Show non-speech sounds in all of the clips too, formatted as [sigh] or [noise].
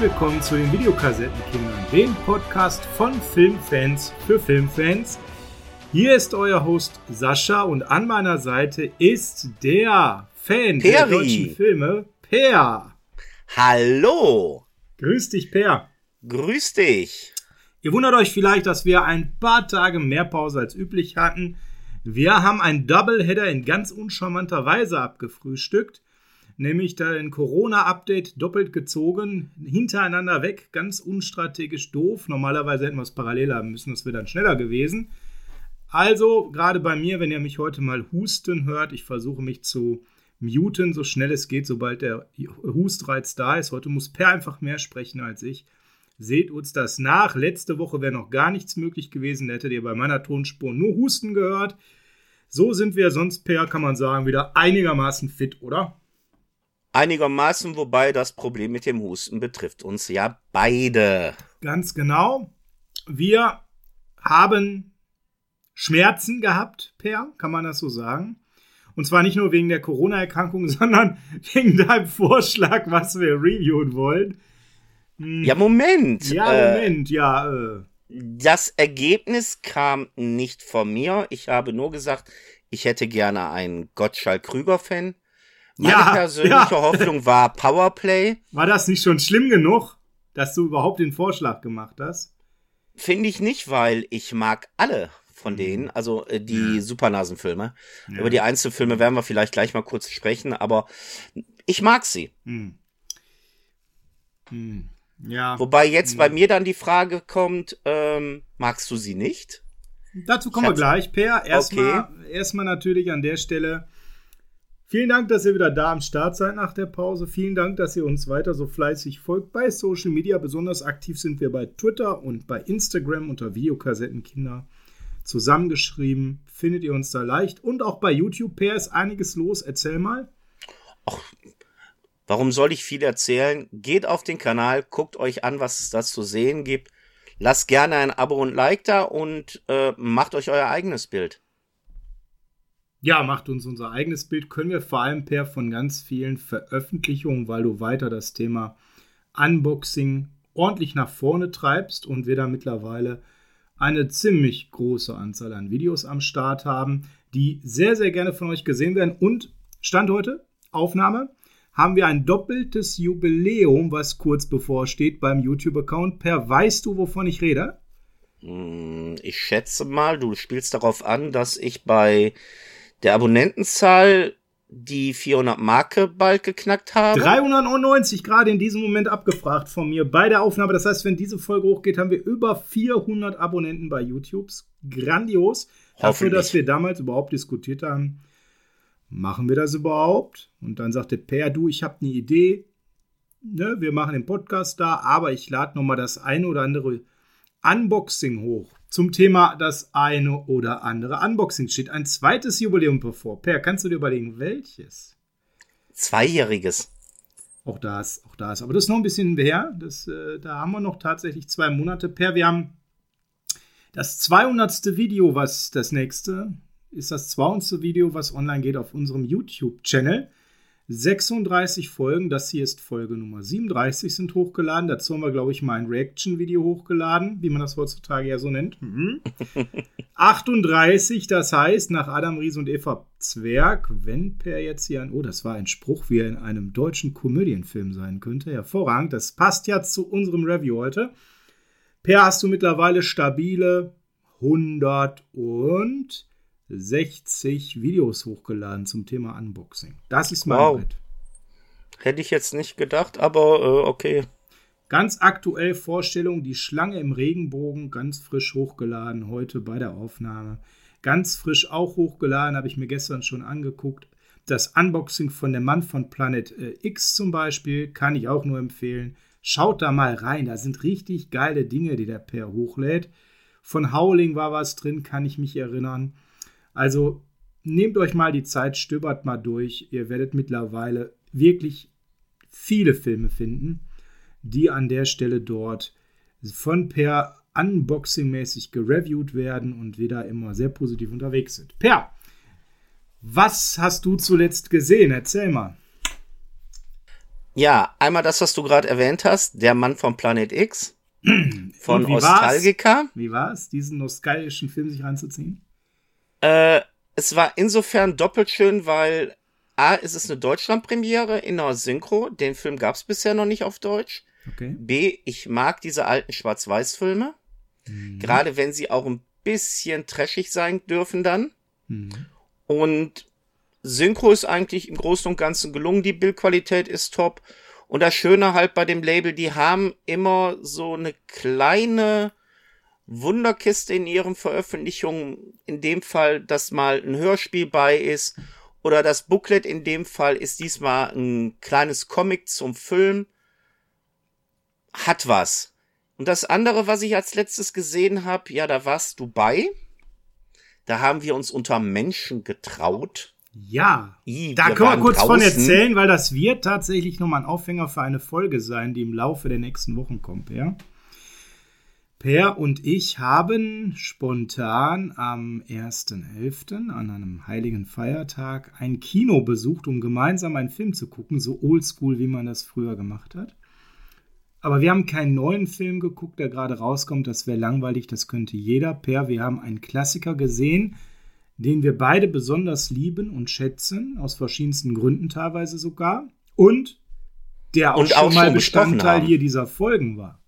Willkommen zu den Videokassettenkindern, dem Podcast von Filmfans für Filmfans. Hier ist euer Host Sascha und an meiner Seite ist der Fan Peri. der deutschen Filme, Per. Hallo, Grüß dich, Per. grüß dich. Ihr wundert euch vielleicht, dass wir ein paar Tage mehr Pause als üblich hatten. Wir haben ein Doubleheader in ganz uncharmanter Weise abgefrühstückt, nämlich dein Corona-Update doppelt gezogen, hintereinander weg, ganz unstrategisch doof. Normalerweise hätten wir es parallel haben müssen, das wäre dann schneller gewesen. Also, gerade bei mir, wenn ihr mich heute mal husten hört, ich versuche mich zu muten, so schnell es geht, sobald der Hustreiz da ist. Heute muss Per einfach mehr sprechen als ich. Seht uns das nach. Letzte Woche wäre noch gar nichts möglich gewesen. Da hättet ihr bei meiner Tonspur nur Husten gehört. So sind wir sonst, Per, kann man sagen, wieder einigermaßen fit, oder? Einigermaßen, wobei das Problem mit dem Husten betrifft uns ja beide. Ganz genau. Wir haben Schmerzen gehabt, Per, kann man das so sagen? Und zwar nicht nur wegen der Corona-Erkrankung, [laughs] sondern wegen deinem Vorschlag, was wir reviewen wollen. Hm. Ja, Moment. Ja, Äh, Moment, ja, äh. das Ergebnis kam nicht von mir. Ich habe nur gesagt, ich hätte gerne einen Gottschalk-Krüger-Fan. Meine Ja, persönliche ja. Hoffnung war Powerplay. War das nicht schon schlimm genug, dass du überhaupt den Vorschlag gemacht hast? Finde ich nicht, weil ich mag alle von denen, also äh, die Supernasenfilme. Ja. Über die Einzelfilme werden wir vielleicht gleich mal kurz sprechen, aber ich mag sie. Hm. Hm. Ja, Wobei jetzt Hm. bei mir dann die Frage kommt, ähm, magst du sie nicht? dazu kommen wir gleich, Per. Erstmal, erstmal natürlich an der Stelle vielen Dank, dass ihr wieder da am Start seid nach der Pause. Vielen Dank, dass ihr uns weiter so fleißig folgt bei Social Media. Besonders aktiv sind wir bei Twitter und bei Instagram unter Videokassettenkinder. Zusammengeschrieben findet ihr uns da leicht. Und auch bei YouTube, Per, ist einiges los. Erzähl mal. Warum soll ich viel erzählen? Geht auf den Kanal, guckt euch an, was es da zu sehen gibt. Lasst gerne ein Abo und Like da und äh, macht euch euer eigenes Bild. Ja, macht uns unser eigenes Bild. Können wir vor allem per von ganz vielen Veröffentlichungen, weil du weiter das Thema Unboxing ordentlich nach vorne treibst und wir da mittlerweile eine ziemlich große Anzahl an Videos am Start haben, die sehr, sehr gerne von euch gesehen werden. Und Stand heute, Aufnahme, haben wir ein doppeltes Jubiläum, was kurz bevorsteht beim YouTube-Account. Per, weißt du, wovon ich rede? Hm, Ich schätze mal, du spielst darauf an, dass ich bei der Abonnentenzahl die 400 Marke bald geknackt habe. 399 gerade in diesem Moment abgefragt von mir bei der Aufnahme. Das heißt, wenn diese Folge hochgeht, haben wir über 400 Abonnenten bei YouTube. Grandios. Dafür, dass wir damals überhaupt diskutiert haben, machen wir das überhaupt? Und dann sagte Per, du, ich habe eine Idee. Ne, wir machen den Podcast da, aber ich lade noch mal das eine oder andere Unboxing hoch. Zum Thema das eine oder andere Unboxing steht ein zweites Jubiläum bevor. Per, kannst du dir überlegen, welches? Zweijähriges. Auch das, auch das. Aber das ist noch ein bisschen her. Das, äh, da haben wir noch tatsächlich zwei Monate per. Wir haben das 200. Video, was das nächste ist, das 200. Video, was online geht auf unserem YouTube-Channel. 36 Folgen, das hier ist Folge Nummer 37, sind hochgeladen. Dazu haben wir, glaube ich, mal ein Reaction-Video hochgeladen, wie man das heutzutage ja so nennt. Mhm. [laughs] 38, das heißt, nach Adam Ries und Eva Zwerg, wenn Per jetzt hier ein, oh, das war ein Spruch, wie er in einem deutschen Komödienfilm sein könnte. Hervorragend, das passt ja zu unserem Review heute. Per, hast du mittlerweile stabile 160 Videos hochgeladen zum Thema Unboxing. Das ist mein Wow. Brett. Hätte ich jetzt nicht gedacht, aber äh, okay. Ganz aktuell Vorstellung, die Schlange im Regenbogen, ganz frisch hochgeladen, heute bei der Aufnahme. Ganz frisch auch hochgeladen, habe ich mir gestern schon angeguckt. Das Unboxing von dem Mann von Planet äh, X zum Beispiel, kann ich auch nur empfehlen. Schaut da mal rein, da sind richtig geile Dinge, die der Per hochlädt. Von Howling war was drin, kann ich mich erinnern. Also nehmt euch mal die Zeit, stöbert mal durch. Ihr werdet mittlerweile wirklich viele Filme finden die an der Stelle dort von Per Unboxing-mäßig gereviewt werden und wir da immer sehr positiv unterwegs sind. Per, was hast du zuletzt gesehen? Erzähl mal. Ja, einmal das, was du gerade erwähnt hast, der Mann vom Planet X [clears throat] von wie war's? Ostalgica. Wie war es, diesen nostalgischen Film sich reinzuziehen? Äh, es war insofern doppelt schön, weil A, ist es eine Deutschlandpremiere in einer Synchro. Den Film gab es bisher noch nicht auf Deutsch. Okay. B, ich mag diese alten Schwarz-Weiß-Filme. Mhm. Gerade wenn sie auch ein bisschen trashig sein dürfen dann. Mhm. Und Synchro ist eigentlich im Großen und Ganzen gelungen. Die Bildqualität ist top. Und das Schöne halt bei dem Label, die haben immer so eine kleine Wunderkiste in ihren Veröffentlichungen. In dem Fall, dass mal ein Hörspiel bei ist. Oder das Booklet in dem Fall ist diesmal ein kleines Comic zum Film. Hat was. Und das andere, was ich als letztes gesehen habe, ja, da warst du bei. Da haben wir uns unter Menschen getraut. Ja, I, da können wir kurz von draußen. erzählen, weil das wird tatsächlich nochmal ein Aufhänger für eine Folge sein, die im Laufe der nächsten Wochen kommt, ja. Per und ich haben spontan am 1.11. an einem heiligen Feiertag ein Kino besucht, um gemeinsam einen Film zu gucken, so oldschool, wie man das früher gemacht hat. Aber wir haben keinen neuen Film geguckt, der gerade rauskommt. Das wäre langweilig, das könnte jeder. Per, wir haben einen Klassiker gesehen, den wir beide besonders lieben und schätzen, aus verschiedensten Gründen teilweise sogar. Und der auch Und schon auch mal schon besprochen Bestandteil hier dieser Folgen war.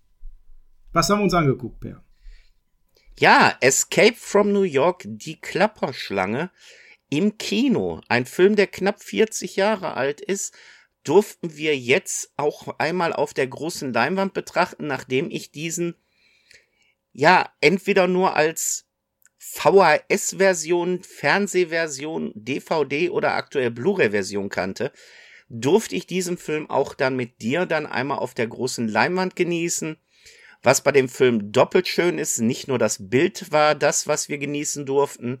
Was haben wir uns angeguckt, Per? Ja, Escape from New York, die Klapperschlange im Kino. Ein Film, der knapp 40 Jahre alt ist, durften wir jetzt auch einmal auf der großen Leinwand betrachten, nachdem ich diesen ja entweder nur als VHS-Version, Fernsehversion, DVD oder aktuell Blu-ray-Version kannte, durfte ich diesen Film auch dann mit dir dann einmal auf der großen Leinwand genießen. Was bei dem Film doppelt schön ist, nicht nur das Bild war das, was wir genießen durften,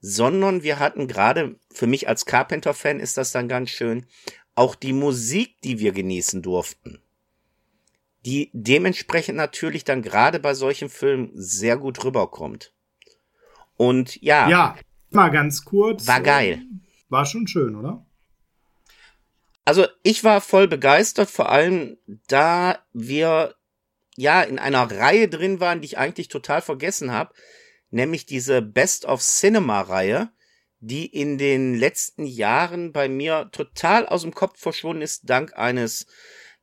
sondern wir hatten gerade, für mich als Carpenter-Fan ist das dann ganz schön, auch die Musik, die wir genießen durften. Die dementsprechend natürlich dann gerade bei solchen Filmen sehr gut rüberkommt. Und ja, Ja, mal ganz kurz. war geil. War schon schön, oder? Also ich war voll begeistert, vor allem da wir ja in einer Reihe drin waren, die ich eigentlich total vergessen habe, nämlich diese Best of Cinema Reihe, die in den letzten Jahren bei mir total aus dem Kopf verschwunden ist, dank eines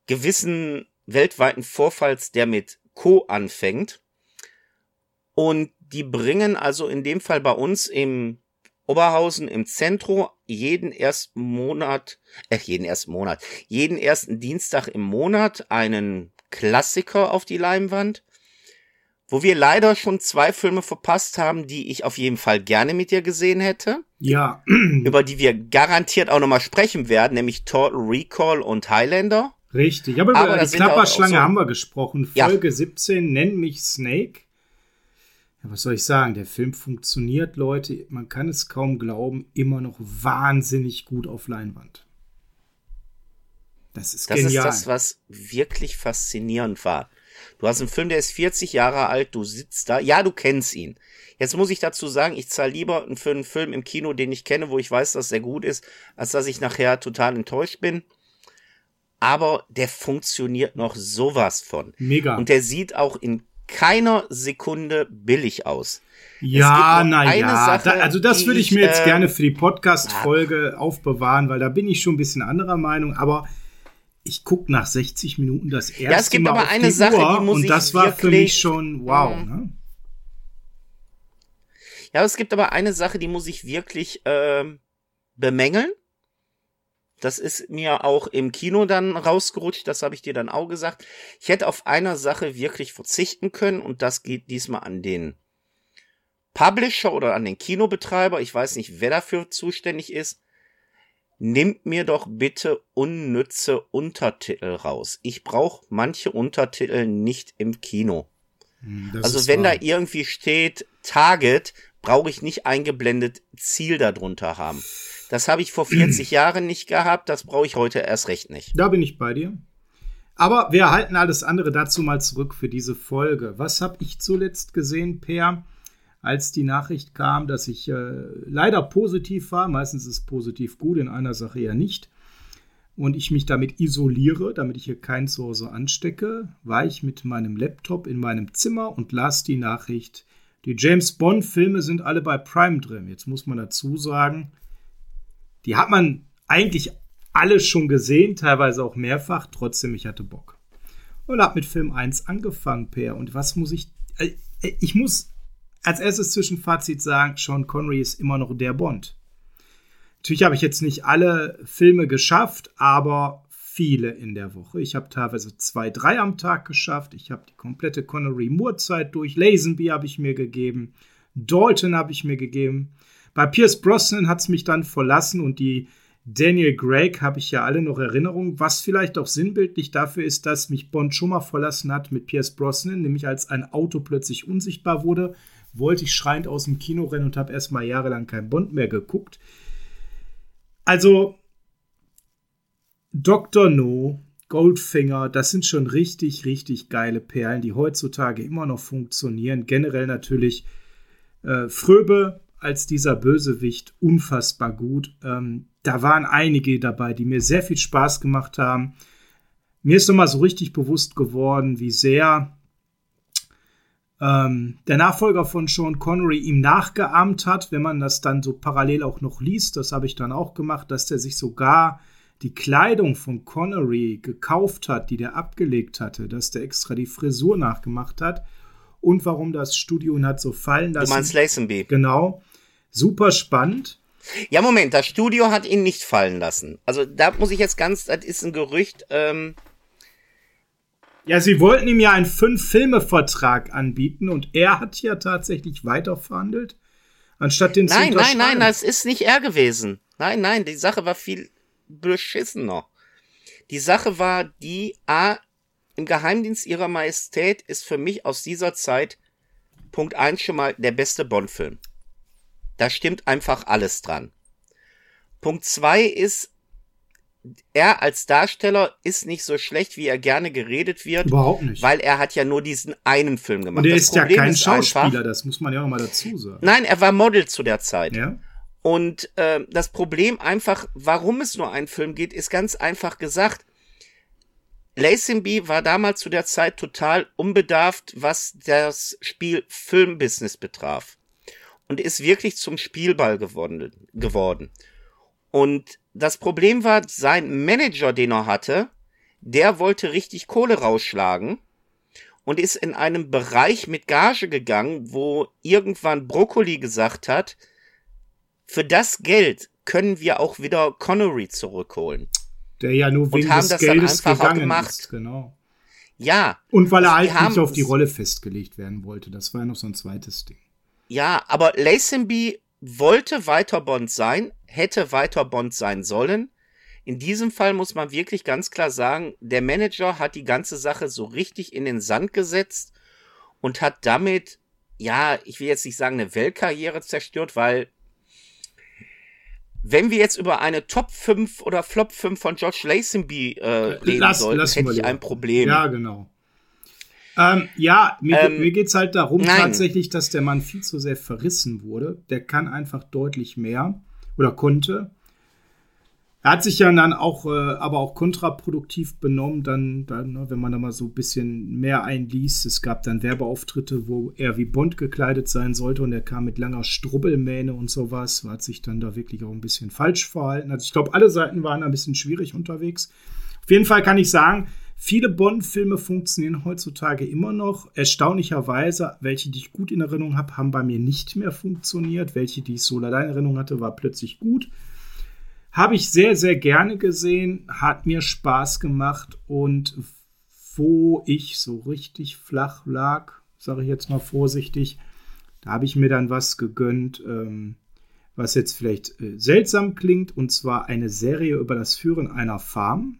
gewissen weltweiten Vorfalls, der mit Co anfängt. Und die bringen also in dem Fall bei uns im Oberhausen im Zentrum jeden ersten Monat, äh, jeden ersten Monat, jeden ersten Dienstag im Monat einen Klassiker auf die Leinwand, wo wir leider schon zwei Filme verpasst haben, die ich auf jeden Fall gerne mit dir gesehen hätte, Ja, [clears throat] über die wir garantiert auch nochmal sprechen werden, nämlich Total Recall und Highlander. richtig. Aber, Aber über die Klapperschlange so- haben wir gesprochen. Ja. Folge 17, nenn mich Snake. Ja, was soll ich sagen? Der Film funktioniert, Leute. Man kann es kaum glauben, immer noch wahnsinnig gut auf Leinwand. Das ist Das genial. ist das, was wirklich faszinierend war. Du hast einen Film, der ist 40 Jahre alt, du sitzt da, ja, du kennst ihn. Jetzt muss ich dazu sagen, ich zahle lieber für einen Film im Kino, den ich kenne, wo ich weiß, dass der gut ist, als dass ich nachher total enttäuscht bin. Aber der funktioniert noch sowas von. Mega. Und der sieht auch in keiner Sekunde billig aus. ja, naja. Da, also das würde ich ich, mir jetzt äh, gerne für die Podcast-Folge aufbewahren, weil da bin ich schon ein bisschen anderer Meinung. Aber ich gucke nach 60 Minuten das erste es gibt Mal aber eine Sache, Uhr die muss und ich das war für mich schon wow. Mhm. Ne? Ja, es gibt aber eine Sache, die muss ich wirklich ähm, bemängeln. Das ist mir auch im Kino dann rausgerutscht, das habe ich dir dann auch gesagt. Ich hätte auf einer Sache wirklich verzichten können und das geht diesmal an den Publisher oder an den Kinobetreiber. Ich weiß nicht, wer dafür zuständig ist. Nimmt mir doch bitte unnütze Untertitel raus. Ich brauche manche Untertitel nicht im Kino. Hm, Das Also wenn wahr. da irgendwie steht Target, brauche ich nicht eingeblendet Ziel darunter haben. Das habe ich vor 40 [clears throat] Jahren nicht gehabt, das brauche ich heute erst recht nicht. Da bin ich bei dir. Aber wir halten alles andere dazu mal zurück für diese Folge. Was habe ich zuletzt gesehen, Per, als die Nachricht kam, dass ich äh, leider positiv war? Meistens ist positiv gut, in einer Sache ja nicht. und ich mich damit isoliere, damit ich hier keinen zu Hause anstecke, war ich mit meinem Laptop in meinem Zimmer und las die Nachricht, die James Bond-Filme sind alle bei Prime drin. Jetzt muss man dazu sagen, die hat man eigentlich alle schon gesehen, teilweise auch mehrfach, trotzdem ich hatte Bock. Und habe mit Film 1 angefangen, Per. Und was muss ich. Äh, ich muss als erstes Zwischenfazit sagen, Sean Connery ist immer noch der Bond. Natürlich habe ich jetzt nicht alle Filme geschafft, aber viele in der Woche. Ich habe teilweise zwei, drei am Tag geschafft. Ich habe die komplette Connery-Moore-Zeit durch. Lazenby habe ich mir gegeben. Dalton habe ich mir gegeben. Bei Pierce Brosnan hat es mich dann verlassen und die Daniel Craig habe ich ja alle noch Erinnerungen, was vielleicht auch sinnbildlich dafür ist, dass mich Bond schon mal verlassen hat mit Pierce Brosnan, nämlich als ein Auto plötzlich unsichtbar wurde, wollte ich schreiend aus dem Kino rennen und habe erstmal jahrelang kein Bond mehr geguckt. Also, Dr. No, Goldfinger, das sind schon richtig, richtig geile Perlen, die heutzutage immer noch funktionieren. Generell natürlich äh, Fröbe als dieser Bösewicht unfassbar gut. Ähm, da waren einige dabei, die mir sehr viel Spaß gemacht haben. Mir ist nochmal so richtig bewusst geworden, wie sehr ähm, der Nachfolger von Sean Connery ihm nachgeahmt hat, wenn man das dann so parallel auch noch liest, das habe ich dann auch gemacht, dass der sich sogar die Kleidung von Connery gekauft hat, die der abgelegt hatte, dass der extra die Frisur nachgemacht hat und warum das Studio ihn hat so fallen lassen. Du meinst Lazenby. Genau. Super spannend. Ja, Moment, das Studio hat ihn nicht fallen lassen. Also da muss ich jetzt ganz, das ist ein Gerücht, ähm, ja, sie wollten ihm ja einen Fünf-Filme-Vertrag anbieten und er hat ja tatsächlich weiterverhandelt, anstatt den nein, zu Nein, nein, nein, das ist nicht er gewesen. Nein, nein, die Sache war viel beschissener. Die Sache war die, A, im Geheimdienst ihrer Majestät ist für mich aus dieser Zeit Punkt eins schon mal der beste Bond-Film. Da stimmt einfach alles dran. Punkt zwei ist, er als Darsteller ist nicht so schlecht, wie er gerne geredet wird. Überhaupt nicht. Weil er hat ja nur diesen einen Film gemacht. Und er ist ja kein ist Schauspieler, einfach, das muss man ja auch mal dazu sagen. Nein, er war Model zu der Zeit. Ja. Und äh, das Problem einfach, warum es nur einen Film geht, ist ganz einfach gesagt. Lazenby war damals zu der Zeit total unbedarft, was das Spiel Filmbusiness betraf. Und ist wirklich zum Spielball geworden. geworden. Und das Problem war, sein Manager, den er hatte, der wollte richtig Kohle rausschlagen und ist in einem Bereich mit Gage gegangen, wo irgendwann Brokkoli gesagt hat, für das Geld können wir auch wieder Connery zurückholen. Der ja nur wegen und haben des das Geldes dann einfach gemacht. Ist, genau. Ja. Und weil er halt nicht auf die Rolle festgelegt werden wollte. Das war ja noch so ein zweites Ding. Ja, aber Lazenby wollte weiter Bond sein, hätte weiter Bond sein sollen. In diesem Fall muss man wirklich ganz klar sagen, der Manager hat die ganze Sache so richtig in den Sand gesetzt und hat damit, ja, ich will jetzt nicht sagen, eine Weltkarriere zerstört, weil wenn wir jetzt über eine Top 5 oder Flop 5 von George Lazenby äh, reden lass, sollten, hätte ich ein Problem. Ja, genau. Ähm, ja, mir, ähm, mir geht es halt darum nein. tatsächlich, dass der Mann viel zu sehr verrissen wurde. Der kann einfach deutlich mehr oder konnte. Er hat sich ja dann auch, äh, aber auch kontraproduktiv benommen, dann, dann ne, wenn man da mal so ein bisschen mehr einliest. Es gab dann Werbeauftritte, wo er wie Bond gekleidet sein sollte und er kam mit langer Strubbelmähne und sowas. Hat sich dann da wirklich auch ein bisschen falsch verhalten. Also ich glaube, alle Seiten waren ein bisschen schwierig unterwegs. Auf jeden Fall kann ich sagen, Viele Bond-Filme funktionieren heutzutage immer noch. Erstaunlicherweise, welche, die ich gut in Erinnerung habe, haben bei mir nicht mehr funktioniert. Welche, die ich so leider in Erinnerung hatte, war plötzlich gut. Habe ich sehr, sehr gerne gesehen, hat mir Spaß gemacht und wo ich so richtig flach lag, sage ich jetzt mal vorsichtig, da habe ich mir dann was gegönnt, ähm, was jetzt vielleicht äh, seltsam klingt, und zwar eine Serie über das Führen einer Farm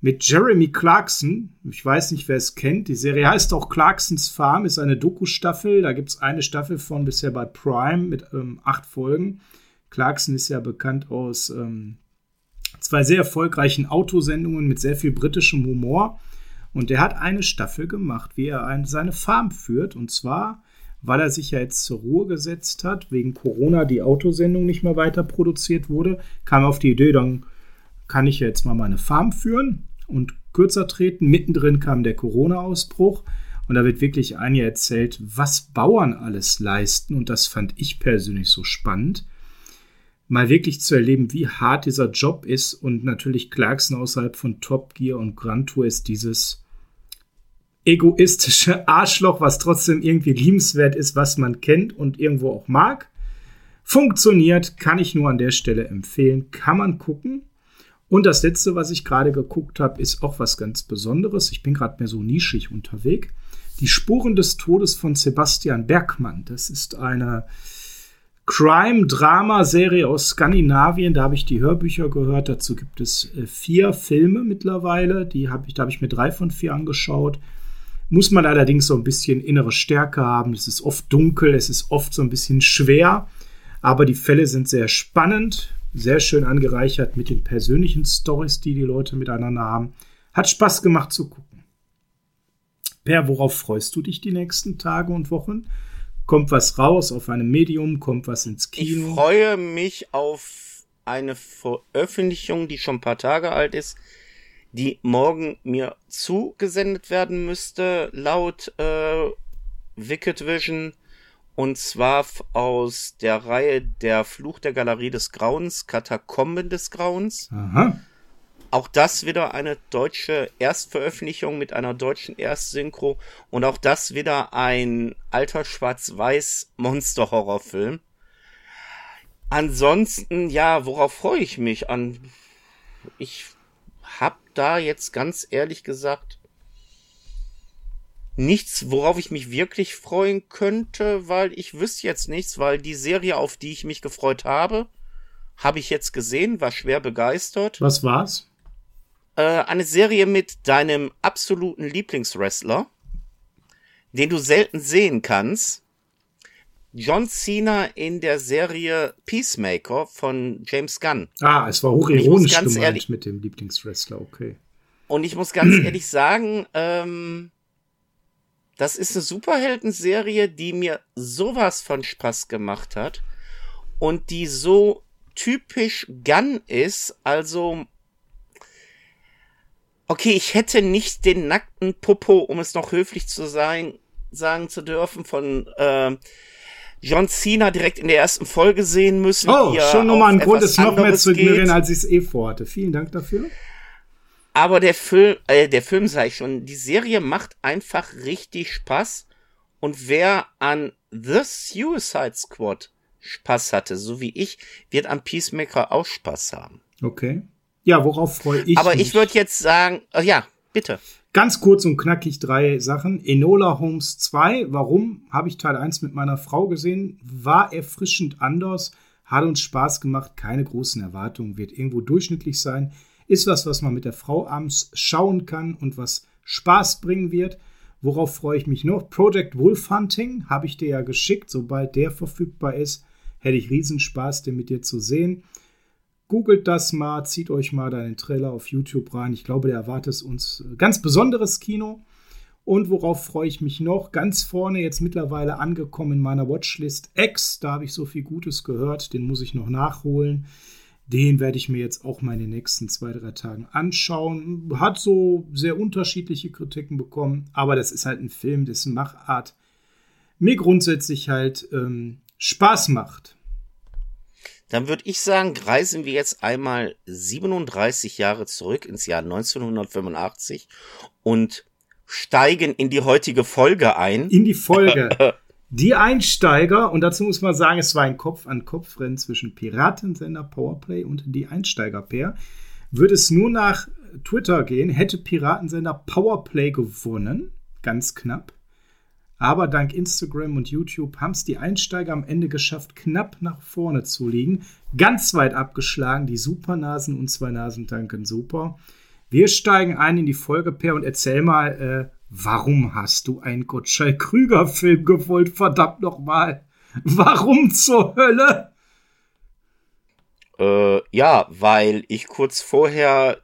mit Jeremy Clarkson. Ich weiß nicht, wer es kennt. Die Serie heißt auch Clarksons Farm, ist eine Doku-Staffel. Da gibt es eine Staffel von bisher bei Prime mit ähm, acht Folgen. Clarkson ist ja bekannt aus ähm, zwei sehr erfolgreichen Autosendungen mit sehr viel britischem Humor. Und der hat eine Staffel gemacht, wie er eine, seine Farm führt. Und zwar, weil er sich ja jetzt zur Ruhe gesetzt hat, wegen Corona die Autosendung nicht mehr weiter produziert wurde, kam er auf die Idee, dann kann ich jetzt mal meine Farm führen und kürzer treten. Mittendrin kam der Corona-Ausbruch und da wird wirklich Anja erzählt, was Bauern alles leisten und das fand ich persönlich so spannend. Mal wirklich zu erleben, wie hart dieser Job ist und natürlich Clarkson außerhalb von Top Gear und Grand Tour ist dieses egoistische [laughs] Arschloch, was trotzdem irgendwie liebenswert ist, was man kennt und irgendwo auch mag. Funktioniert, kann ich nur an der Stelle empfehlen, kann man gucken. Und das letzte, was ich gerade geguckt habe, ist auch was ganz Besonderes. Ich bin gerade mehr so nischig unterwegs. Die Spuren des Todes von Sebastian Bergmann. Das ist eine Crime-Drama-Serie aus Skandinavien. Da habe ich die Hörbücher gehört. Dazu gibt es äh, vier Filme mittlerweile. Die habe ich, da habe ich mir drei von vier angeschaut. Muss man allerdings so ein bisschen innere Stärke haben. Es ist oft dunkel, es ist oft so ein bisschen schwer. Aber die Fälle sind sehr spannend sehr schön angereichert mit den persönlichen Stories, die die Leute miteinander haben. Hat Spaß gemacht zu gucken. Per, worauf freust du dich die nächsten Tage und Wochen? Kommt was raus auf einem Medium? Kommt was ins Kino? Ich freue mich auf eine Veröffentlichung, die schon ein paar Tage alt ist, die morgen mir zugesendet werden müsste, laut äh, Wicked Vision. Und zwar aus der Reihe Der Fluch der Galerie des Grauens, Katakomben des Grauens. Aha. Auch das wieder eine deutsche Erstveröffentlichung mit einer deutschen Erstsynchro. Und auch das wieder ein alter schwarz-weiß Monster-Horrorfilm. Ansonsten, ja, worauf freue ich mich an? Ich hab da jetzt ganz ehrlich gesagt nichts, worauf ich mich wirklich freuen könnte, weil ich wüsste jetzt nichts, weil die Serie, auf die ich mich gefreut habe, habe ich jetzt gesehen, war schwer begeistert. Was war's? Äh, eine Serie mit deinem absoluten Lieblingswrestler, den du selten sehen kannst. John Cena in der Serie Peacemaker von James Gunn. Ah, es war hochironisch gemeint ehrlich, mit dem Lieblingswrestler, okay. Und ich muss ganz ehrlich sagen, ähm, das ist eine Superhelden-Serie, die mir sowas von Spaß gemacht hat und die so typisch Gun ist, also okay, ich hätte nicht den nackten Popo, um es noch höflich zu sein, sagen zu dürfen, von äh, John Cena direkt in der ersten Folge sehen müssen. Oh, schon nochmal ein Grund, es noch mehr zu ignorieren, als ich es eh vorhatte. Vielen Dank dafür. Aber der Film, äh, der Film sag ich schon, die Serie macht einfach richtig Spaß. Und wer an The Suicide Squad Spaß hatte, so wie ich, wird an Peacemaker auch Spaß haben. Okay. Ja, worauf freue ich Aber mich? ich würde jetzt sagen, äh, ja, bitte. Ganz kurz und knackig drei Sachen. Enola Holmes 2, warum? Habe ich Teil 1 mit meiner Frau gesehen, war erfrischend anders, hat uns Spaß gemacht, keine großen Erwartungen, wird irgendwo durchschnittlich sein ist was, was man mit der Frau abends schauen kann und was Spaß bringen wird. Worauf freue ich mich noch? Project Wolf Hunting habe ich dir ja geschickt. Sobald der verfügbar ist, hätte ich riesen Spaß, den mit dir zu sehen. Googelt das mal, zieht euch mal deinen Trailer auf YouTube rein. Ich glaube, der erwartet uns ganz besonderes Kino. Und worauf freue ich mich noch? Ganz vorne jetzt mittlerweile angekommen in meiner Watchlist X. Da habe ich so viel Gutes gehört, den muss ich noch nachholen. Den werde ich mir jetzt auch mal in den nächsten zwei, drei Tagen anschauen. Hat so sehr unterschiedliche Kritiken bekommen, aber das ist halt ein Film, dessen Machart mir grundsätzlich halt ähm, Spaß macht. Dann würde ich sagen, reisen wir jetzt einmal 37 Jahre zurück ins Jahr 1985 und steigen in die heutige Folge ein. In die Folge. [laughs] Die Einsteiger, und dazu muss man sagen, es war ein Kopf-an-Kopf-Rennen zwischen Piratensender Powerplay und die Einsteiger-Pair. Würde es nur nach Twitter gehen, hätte Piratensender Powerplay gewonnen. Ganz knapp. Aber dank Instagram und YouTube haben es die Einsteiger am Ende geschafft, knapp nach vorne zu liegen. Ganz weit abgeschlagen, die Supernasen und zwei Nasentanken super. Wir steigen ein in die Folge, Per, und erzähl mal, äh, Warum hast du einen Gottschalk Krüger Film gewollt, verdammt nochmal? Warum zur Hölle? Äh, ja, weil ich kurz vorher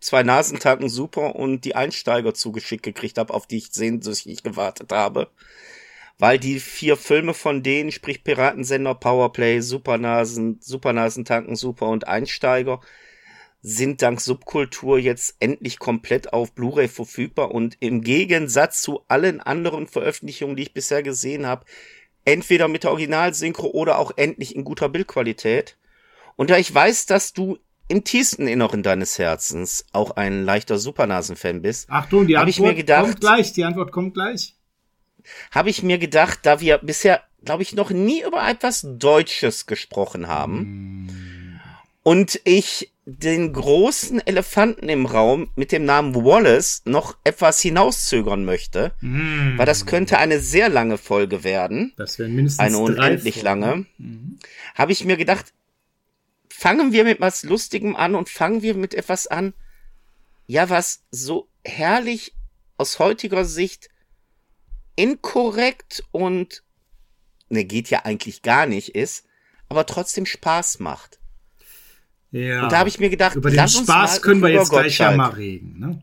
zwei Nasentanken super und die Einsteiger zugeschickt gekriegt habe, auf die ich sehnsüchtig gewartet habe. Weil die vier Filme von denen, sprich Piratensender, Powerplay, Supernasen, Supernasentanken, Super und Einsteiger, sind dank Subkultur jetzt endlich komplett auf Blu-ray verfügbar und im Gegensatz zu allen anderen Veröffentlichungen, die ich bisher gesehen habe, entweder mit der Originalsynchro oder auch endlich in guter Bildqualität. Und da ich weiß, dass du im tiefsten Inneren deines Herzens auch ein leichter Supernasen-Fan bist, Achtung, die Antwort gedacht, kommt gleich. Die Antwort kommt gleich. Habe ich mir gedacht, da wir bisher, glaube ich, noch nie über etwas Deutsches gesprochen haben mm. Und ich den großen Elefanten im Raum mit dem Namen Wallace noch etwas hinauszögern möchte, mm. weil das könnte eine sehr lange Folge werden. Das wären mindestens eine unendlich lange. Mm. Habe ich mir gedacht, fangen wir mit was Lustigem an und fangen wir mit etwas an, ja, was so herrlich aus heutiger Sicht inkorrekt und ne, geht ja eigentlich gar nicht ist, aber trotzdem Spaß macht. Ja. Und da habe ich mir gedacht, über den Spaß können wir jetzt gleich ja mal reden, ne?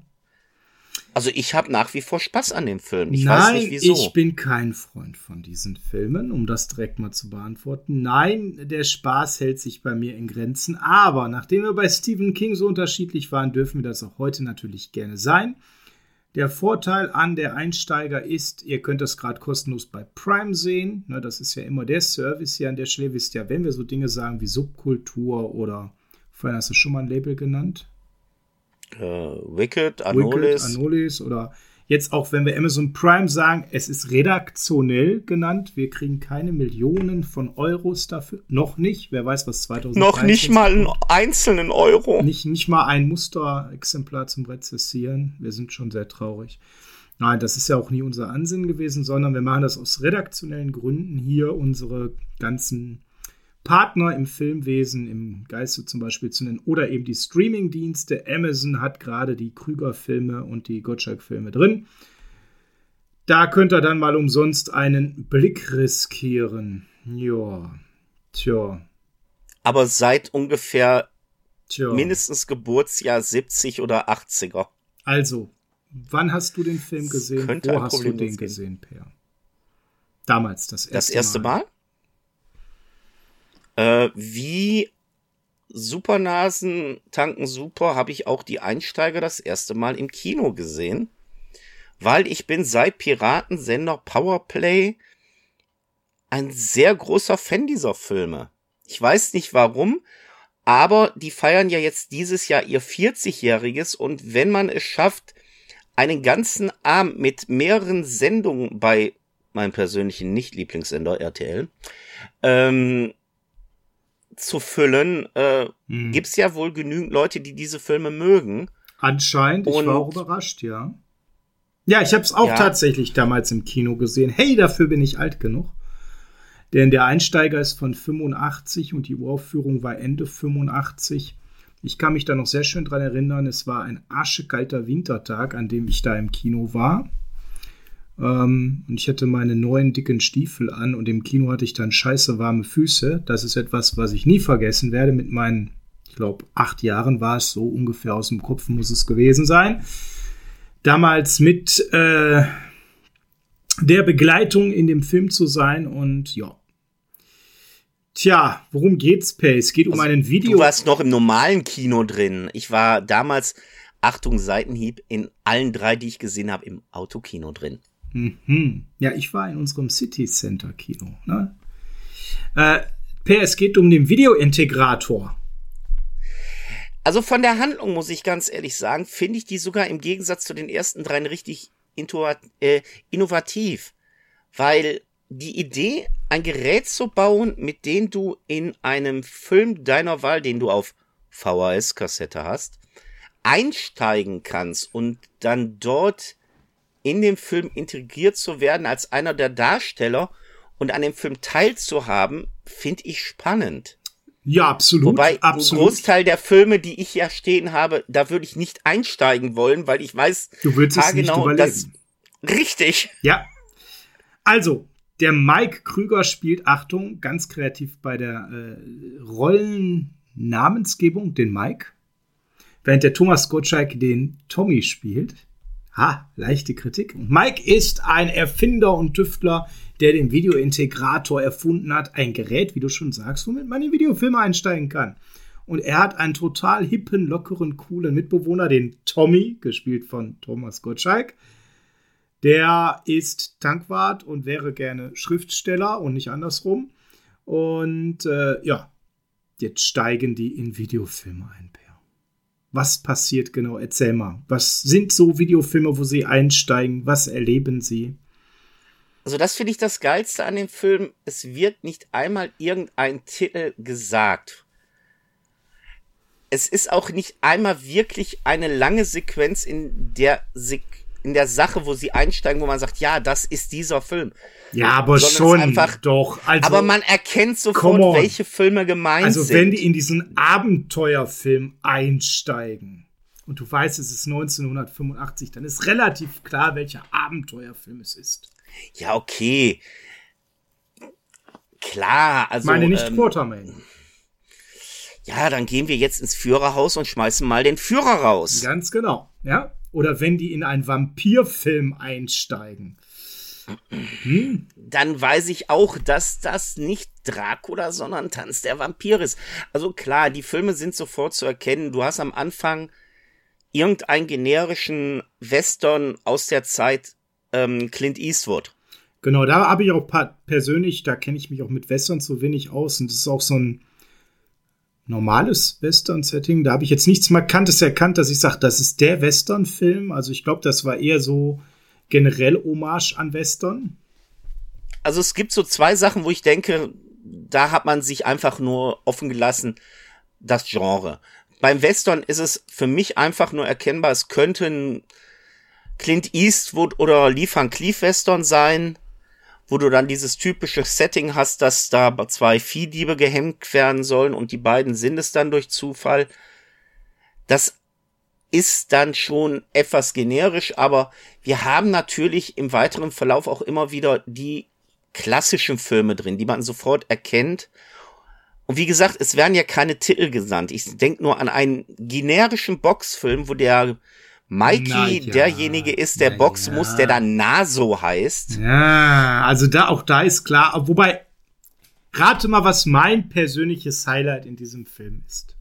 Also ich habe nach wie vor Spaß an dem Film. Ich Nein, weiß nicht wieso. Ich bin kein Freund von diesen Filmen, um das direkt mal zu beantworten. Nein, der Spaß hält sich bei mir in Grenzen. Aber nachdem wir bei Stephen King so unterschiedlich waren, dürfen wir das auch heute natürlich gerne sein. Der Vorteil an der Einsteiger ist, ihr könnt das gerade kostenlos bei Prime sehen. das ist ja immer der Service hier an der Stelle. Wisst ja, wenn wir so Dinge sagen wie Subkultur oder, vorhin hast du schon mal ein Label genannt, äh, Wicked, Anolis. Wicked, Anolis oder jetzt auch, wenn wir Amazon Prime sagen, es ist redaktionell genannt. Wir kriegen keine Millionen von Euros dafür. Noch nicht. Wer weiß, was 2000 Noch nicht mal einen einzelnen Euro. Nicht, nicht mal ein Musterexemplar zum Rezessieren. Wir sind schon sehr traurig. Nein, das ist ja auch nie unser Ansinn gewesen, sondern wir machen das aus redaktionellen Gründen hier unsere ganzen Partner im Filmwesen, im Geiste zum Beispiel zu nennen, oder eben die Streaming-Dienste. Amazon hat gerade die Krüger-Filme und die Gottschalk-Filme drin. Da könnt ihr dann mal umsonst einen Blick riskieren. Ja, tja. Aber seit ungefähr tja. mindestens Geburtsjahr 70 oder 80er. Also, wann hast du den Film gesehen? Wo hast du den gesehen, Per? Damals, das erste Mal. Das erste Mal? Mal? Äh, wie Supernasen tanken super habe ich auch die Einsteiger das erste Mal im Kino gesehen, weil ich bin seit Piratensender Powerplay ein sehr großer Fan dieser Filme. Ich weiß nicht warum, aber die feiern ja jetzt dieses Jahr ihr 40-jähriges und wenn man es schafft, einen ganzen Abend mit mehreren Sendungen bei meinem persönlichen Nicht-Lieblingssender RTL ähm, zu füllen, äh, hm. gibt es ja wohl genügend Leute, die diese Filme mögen. Anscheinend, ich war auch überrascht, ja. Ja, ich habe es auch ja. tatsächlich damals im Kino gesehen. Hey, dafür bin ich alt genug. Denn der Einsteiger ist von 85 und die Uraufführung war Ende 85. Ich kann mich da noch sehr schön dran erinnern. Es war ein arschekalter Wintertag, an dem ich da im Kino war. Ähm, und ich hatte meine neuen dicken Stiefel an und im Kino hatte ich dann scheiße warme Füße. Das ist etwas, was ich nie vergessen werde. Mit meinen, ich glaube, acht Jahren war es so ungefähr aus dem Kopf, muss es gewesen sein. Damals mit äh, der Begleitung in dem Film zu sein und ja. Tja, worum geht's, Pay? Es geht um also, einen Video. Du warst noch im normalen Kino drin. Ich war damals, Achtung, Seitenhieb, in allen drei, die ich gesehen habe, im Autokino drin. Mhm. Ja, ich war in unserem City Center Kino. Ne? Äh, per, es geht um den Videointegrator. Also von der Handlung muss ich ganz ehrlich sagen, finde ich die sogar im Gegensatz zu den ersten dreien richtig äh, innovativ. Weil die Idee, ein Gerät zu bauen, mit dem du in einem Film deiner Wahl, den du auf VHS-Kassette hast, einsteigen kannst und dann dort in dem Film integriert zu werden als einer der Darsteller und an dem Film teilzuhaben, finde ich spannend. Ja, absolut. Wobei absolut. ein Großteil der Filme, die ich ja stehen habe, da würde ich nicht einsteigen wollen, weil ich weiß, du willst es nicht überleben. Das, richtig. Ja. Also, der Mike Krüger spielt, Achtung, ganz kreativ bei der äh, Rollennamensgebung, den Mike, während der Thomas Gottschalk den Tommy spielt. Ha, leichte Kritik. Mike ist ein Erfinder und Tüftler, der den Videointegrator erfunden hat. Ein Gerät, wie du schon sagst, womit man in Videofilme einsteigen kann. Und er hat einen total hippen, lockeren, coolen Mitbewohner, den Tommy, gespielt von Thomas Gottschalk. Der ist Tankwart und wäre gerne Schriftsteller und nicht andersrum. Und äh, ja, jetzt steigen die in Videofilme ein. Was passiert genau? Erzähl mal. Was sind so Videofilme, wo sie einsteigen? Was erleben sie? Also das finde ich das Geilste an dem Film. Es wird nicht einmal irgendein Titel gesagt. Es ist auch nicht einmal wirklich eine lange Sequenz in der Sequenz in der Sache, wo sie einsteigen, wo man sagt, ja, das ist dieser Film. Ja, aber schon einfach, doch. Also, aber man erkennt sofort, welche Filme gemeint also, sind. Also wenn die in diesen Abenteuerfilm einsteigen und du weißt, es ist 1985, dann ist relativ klar, welcher Abenteuerfilm es ist. Ja, okay. Klar, also. Meine nicht ähm, Quartermain. Ja, dann gehen wir jetzt ins Führerhaus und schmeißen mal den Führer raus. Ganz genau, ja oder wenn die in einen Vampirfilm einsteigen. Hm? Dann weiß ich auch, dass das nicht Dracula, sondern Tanz der Vampir ist. Also klar, die Filme sind sofort zu erkennen. Du hast am Anfang irgendeinen generischen Western aus der Zeit ähm, Clint Eastwood. Genau, da habe ich auch persönlich, da kenne ich mich auch mit Western so wenig aus und das ist auch so ein normales Western-Setting. Da habe ich jetzt nichts Markantes erkannt, dass ich sage, das ist der Western-Film. Also ich glaube, das war eher so generell Hommage an Western. Also es gibt so zwei Sachen, wo ich denke, da hat man sich einfach nur offen gelassen, das Genre. Beim Western ist es für mich einfach nur erkennbar, es könnte ein Clint Eastwood oder Lee Van Cleef Western sein wo du dann dieses typische Setting hast, dass da zwei Viehdiebe gehemmt werden sollen und die beiden sind es dann durch Zufall. Das ist dann schon etwas generisch, aber wir haben natürlich im weiteren Verlauf auch immer wieder die klassischen Filme drin, die man sofort erkennt. Und wie gesagt, es werden ja keine Titel gesandt. Ich denke nur an einen generischen Boxfilm, wo der Mikey ja, derjenige ist, der boxen ja. muss, der dann Naso heißt. Ja, also da auch da ist klar, wobei rate mal, was mein persönliches Highlight in diesem Film ist.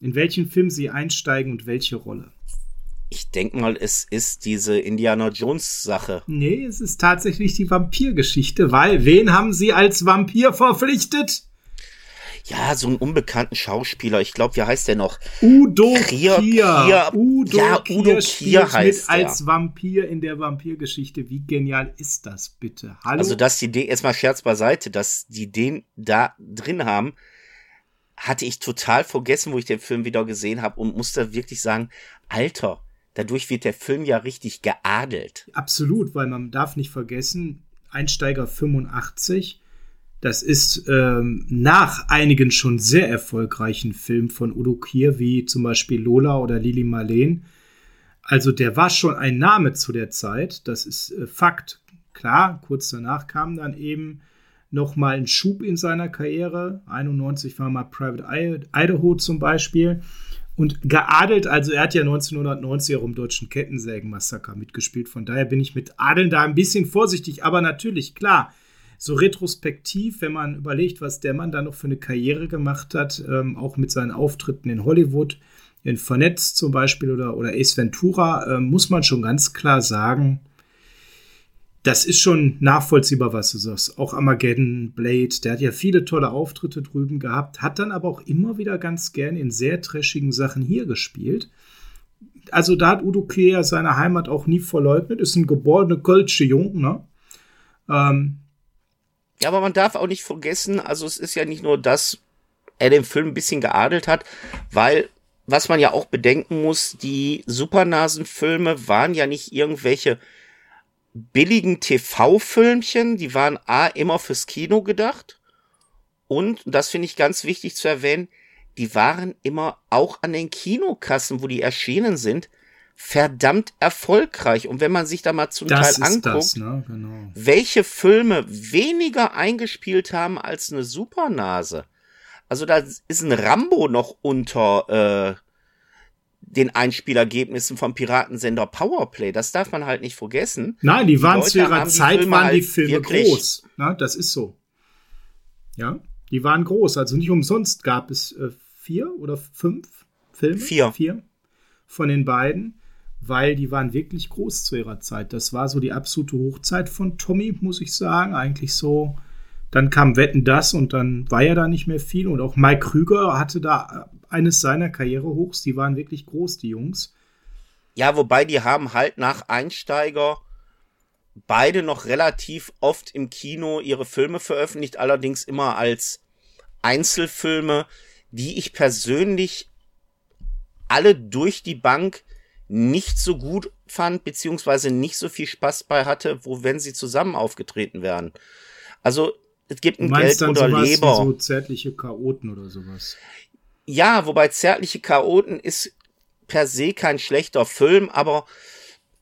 In welchen Film sie einsteigen und welche Rolle. Ich denke mal, es ist diese Indiana Jones Sache. Nee, es ist tatsächlich die Vampirgeschichte, weil wen haben sie als Vampir verpflichtet? Ja, so einen unbekannten Schauspieler. Ich glaube, wie heißt der noch? Udo Kier. Kier. Udo, ja, Kier Udo Kier heißt mit als Vampir in der Vampirgeschichte. Wie genial ist das bitte? Hallo? Also, dass die den, erstmal Scherz beiseite, dass die den da drin haben, hatte ich total vergessen, wo ich den Film wieder gesehen habe und musste wirklich sagen, Alter, dadurch wird der Film ja richtig geadelt. Absolut, weil man darf nicht vergessen, Einsteiger 85 das ist ähm, nach einigen schon sehr erfolgreichen Filmen von Udo Kier, wie zum Beispiel Lola oder Lili Marleen. Also der war schon ein Name zu der Zeit, das ist äh, Fakt. Klar, kurz danach kam dann eben noch mal ein Schub in seiner Karriere. 91 war mal Private Idaho zum Beispiel. Und geadelt, also er hat ja 1990 auch im deutschen Kettensägen-Massaker mitgespielt. Von daher bin ich mit Adeln da ein bisschen vorsichtig. Aber natürlich, klar, so retrospektiv, wenn man überlegt, was der Mann da noch für eine Karriere gemacht hat, ähm, auch mit seinen Auftritten in Hollywood, in Vernetzt zum Beispiel oder, oder Ace Ventura, äh, muss man schon ganz klar sagen, das ist schon nachvollziehbar, was du sagst. Auch Armageddon, Blade, der hat ja viele tolle Auftritte drüben gehabt, hat dann aber auch immer wieder ganz gern in sehr trashigen Sachen hier gespielt. Also da hat Udo Kier seine Heimat auch nie verleugnet, ist ein geborener Kölsche Jung, ne? Ähm, ja, aber man darf auch nicht vergessen, also es ist ja nicht nur, dass er den Film ein bisschen geadelt hat, weil, was man ja auch bedenken muss, die Supernasen-Filme waren ja nicht irgendwelche billigen TV-Filmchen, die waren A, immer fürs Kino gedacht und, das finde ich ganz wichtig zu erwähnen, die waren immer auch an den Kinokassen, wo die erschienen sind, verdammt erfolgreich. Und wenn man sich da mal zum das Teil anguckt, das, ne? genau. welche Filme weniger eingespielt haben als eine Supernase. Also da ist ein Rambo noch unter äh, den Einspielergebnissen vom Piratensender Powerplay. Das darf man halt nicht vergessen. Nein, die, die waren Leute zu ihrer Zeit, Filme waren die halt Filme groß. Na, das ist so. Ja, die waren groß. Also nicht umsonst gab es äh, vier oder fünf Filme? Vier. Vier von den beiden, weil die waren wirklich groß zu ihrer Zeit. Das war so die absolute Hochzeit von Tommy, muss ich sagen. Eigentlich so. Dann kam Wetten das und dann war ja da nicht mehr viel. Und auch Mike Krüger hatte da eines seiner Karrierehochs. Die waren wirklich groß, die Jungs. Ja, wobei die haben halt nach Einsteiger beide noch relativ oft im Kino ihre Filme veröffentlicht, allerdings immer als Einzelfilme, die ich persönlich alle durch die Bank nicht so gut fand, beziehungsweise nicht so viel Spaß bei hatte, wo wenn sie zusammen aufgetreten wären. Also es gibt ein Geld oder Leber. so zärtliche Chaoten oder sowas. Ja, wobei zärtliche Chaoten ist per se kein schlechter Film, aber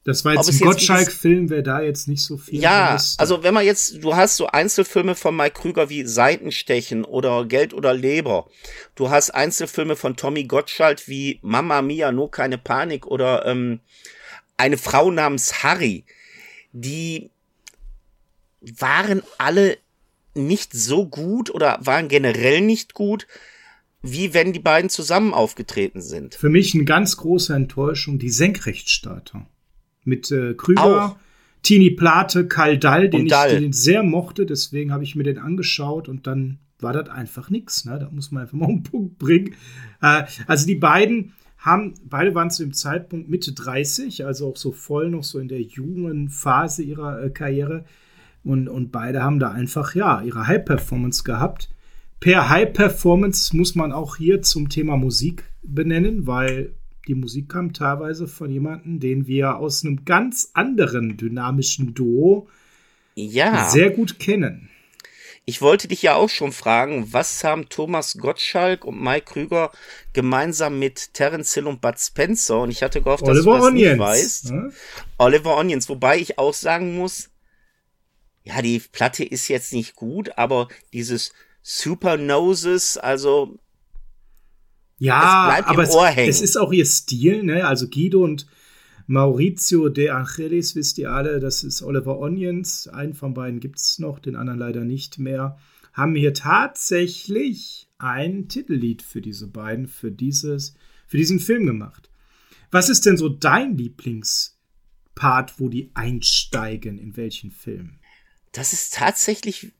das war jetzt ein Gottschalk-Film, wäre da jetzt nicht so viel. Ja, also wenn man jetzt, du hast so Einzelfilme von Mike Krüger wie Seitenstechen oder Geld oder Leber. Du hast Einzelfilme von Tommy Gottschalk wie Mama Mia, nur keine Panik oder ähm, eine Frau namens Harry. Die waren alle nicht so gut oder waren generell nicht gut, wie wenn die beiden zusammen aufgetreten sind. Für mich eine ganz große Enttäuschung, die Senkrechtstarter mit äh, Krüger, Auch. Tini Plate, Karl Dall, den ich Den sehr mochte. Deswegen habe ich mir den angeschaut und dann war das einfach nichts. Ne? Da muss man einfach mal [laughs] einen Punkt bringen. Äh, also die beiden haben, beide waren zu dem Zeitpunkt Mitte 30, also auch so voll noch so in der jungen Phase ihrer äh, Karriere. Und, und beide haben da einfach, ja, ihre High-Performance gehabt. Per High-Performance muss man auch hier zum Thema Musik benennen, weil die Musik kam teilweise von jemandem, den wir aus einem ganz anderen dynamischen Duo ja. sehr gut kennen. Ich wollte dich ja auch schon fragen, was haben Thomas Gottschalk und Mike Krüger gemeinsam mit Terence Hill und Bud Spencer? Und ich hatte gehofft, dass Oliver du das Onions, nicht weißt. Ne? Oliver Onions, wobei ich auch sagen muss, ja, die Platte ist jetzt nicht gut, aber dieses Super Noses, also ja, es aber es, es, ist auch ihr Stil, ne? Also Guido und Maurizio de Angelis, wisst ihr alle, das ist Oliver Onions. Einen von beiden gibt es noch, den anderen leider nicht mehr. Haben hier tatsächlich ein Titellied für diese beiden, für, dieses, für diesen Film gemacht. Was ist denn so dein Lieblingspart, wo die einsteigen, in welchen Film? Das ist tatsächlich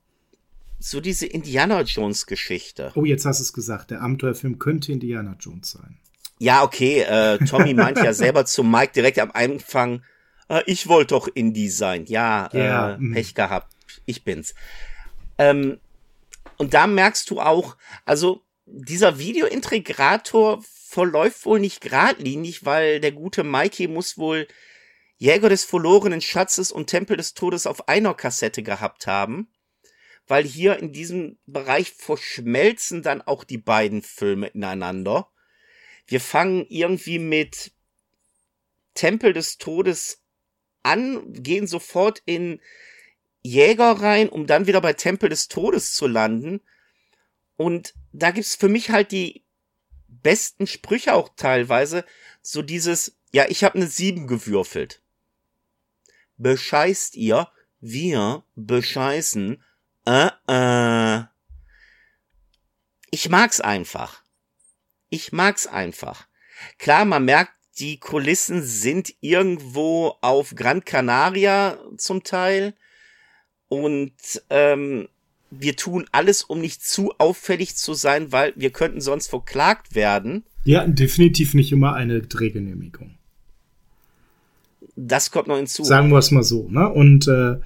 so diese Indiana Jones Geschichte. Oh, jetzt hast du es gesagt. Der Abenteuerfilm könnte Indiana Jones sein. Ja, okay. Äh, Tommy meint ja [laughs] selber zu Mike direkt am Anfang, äh, ich wollte doch Indie sein. Ja, ja äh, mm. Pech gehabt. Ich bin's. Ähm, und da merkst du auch, also dieser Videointegrator verläuft wohl nicht geradlinig, weil der gute Mikey muss wohl Jäger des verlorenen Schatzes und Tempel des Todes auf einer Kassette gehabt haben weil hier in diesem Bereich verschmelzen dann auch die beiden Filme ineinander. Wir fangen irgendwie mit Tempel des Todes an, gehen sofort in Jäger rein, um dann wieder bei Tempel des Todes zu landen. Und da gibt's für mich halt die besten Sprüche auch teilweise. So dieses, ja, ich habe eine sieben gewürfelt. Bescheißt ihr? Wir bescheißen äh, äh. Ich mag's einfach. Ich mag's einfach. Klar, man merkt, die Kulissen sind irgendwo auf Gran Canaria zum Teil. Und ähm, wir tun alles, um nicht zu auffällig zu sein, weil wir könnten sonst verklagt werden. Hatten definitiv nicht immer eine Drehgenehmigung. Das kommt noch hinzu. Sagen wir es mal so. Ne? Und äh,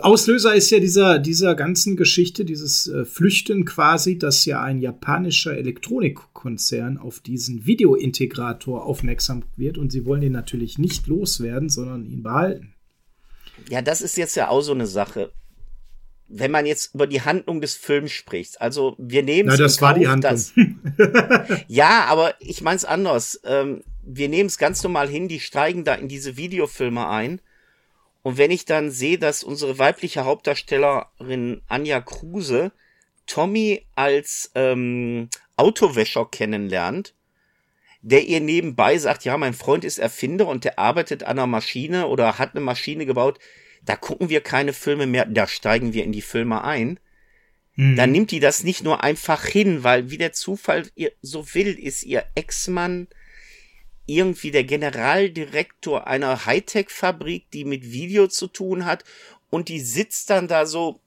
Auslöser ist ja dieser, dieser ganzen Geschichte, dieses äh, Flüchten quasi, dass ja ein japanischer Elektronikkonzern auf diesen Videointegrator aufmerksam wird und sie wollen ihn natürlich nicht loswerden, sondern ihn behalten. Ja, das ist jetzt ja auch so eine Sache. Wenn man jetzt über die Handlung des Films spricht, also wir nehmen es. Na, das war Kauf, die Handlung. Dass, [laughs] ja, aber ich meine es anders. Ähm, wir nehmen es ganz normal hin, die steigen da in diese Videofilme ein und wenn ich dann sehe, dass unsere weibliche Hauptdarstellerin Anja Kruse Tommy als ähm, Autowäscher kennenlernt, der ihr nebenbei sagt, ja, mein Freund ist Erfinder und der arbeitet an einer Maschine oder hat eine Maschine gebaut, da gucken wir keine Filme mehr, da steigen wir in die Filme ein. mhm. dann nimmt die das nicht nur einfach hin, weil wie der Zufall ihr so will, ist ihr Ex-Mann irgendwie der Generaldirektor einer Hightech-Fabrik, die mit Video zu tun hat und die sitzt dann da so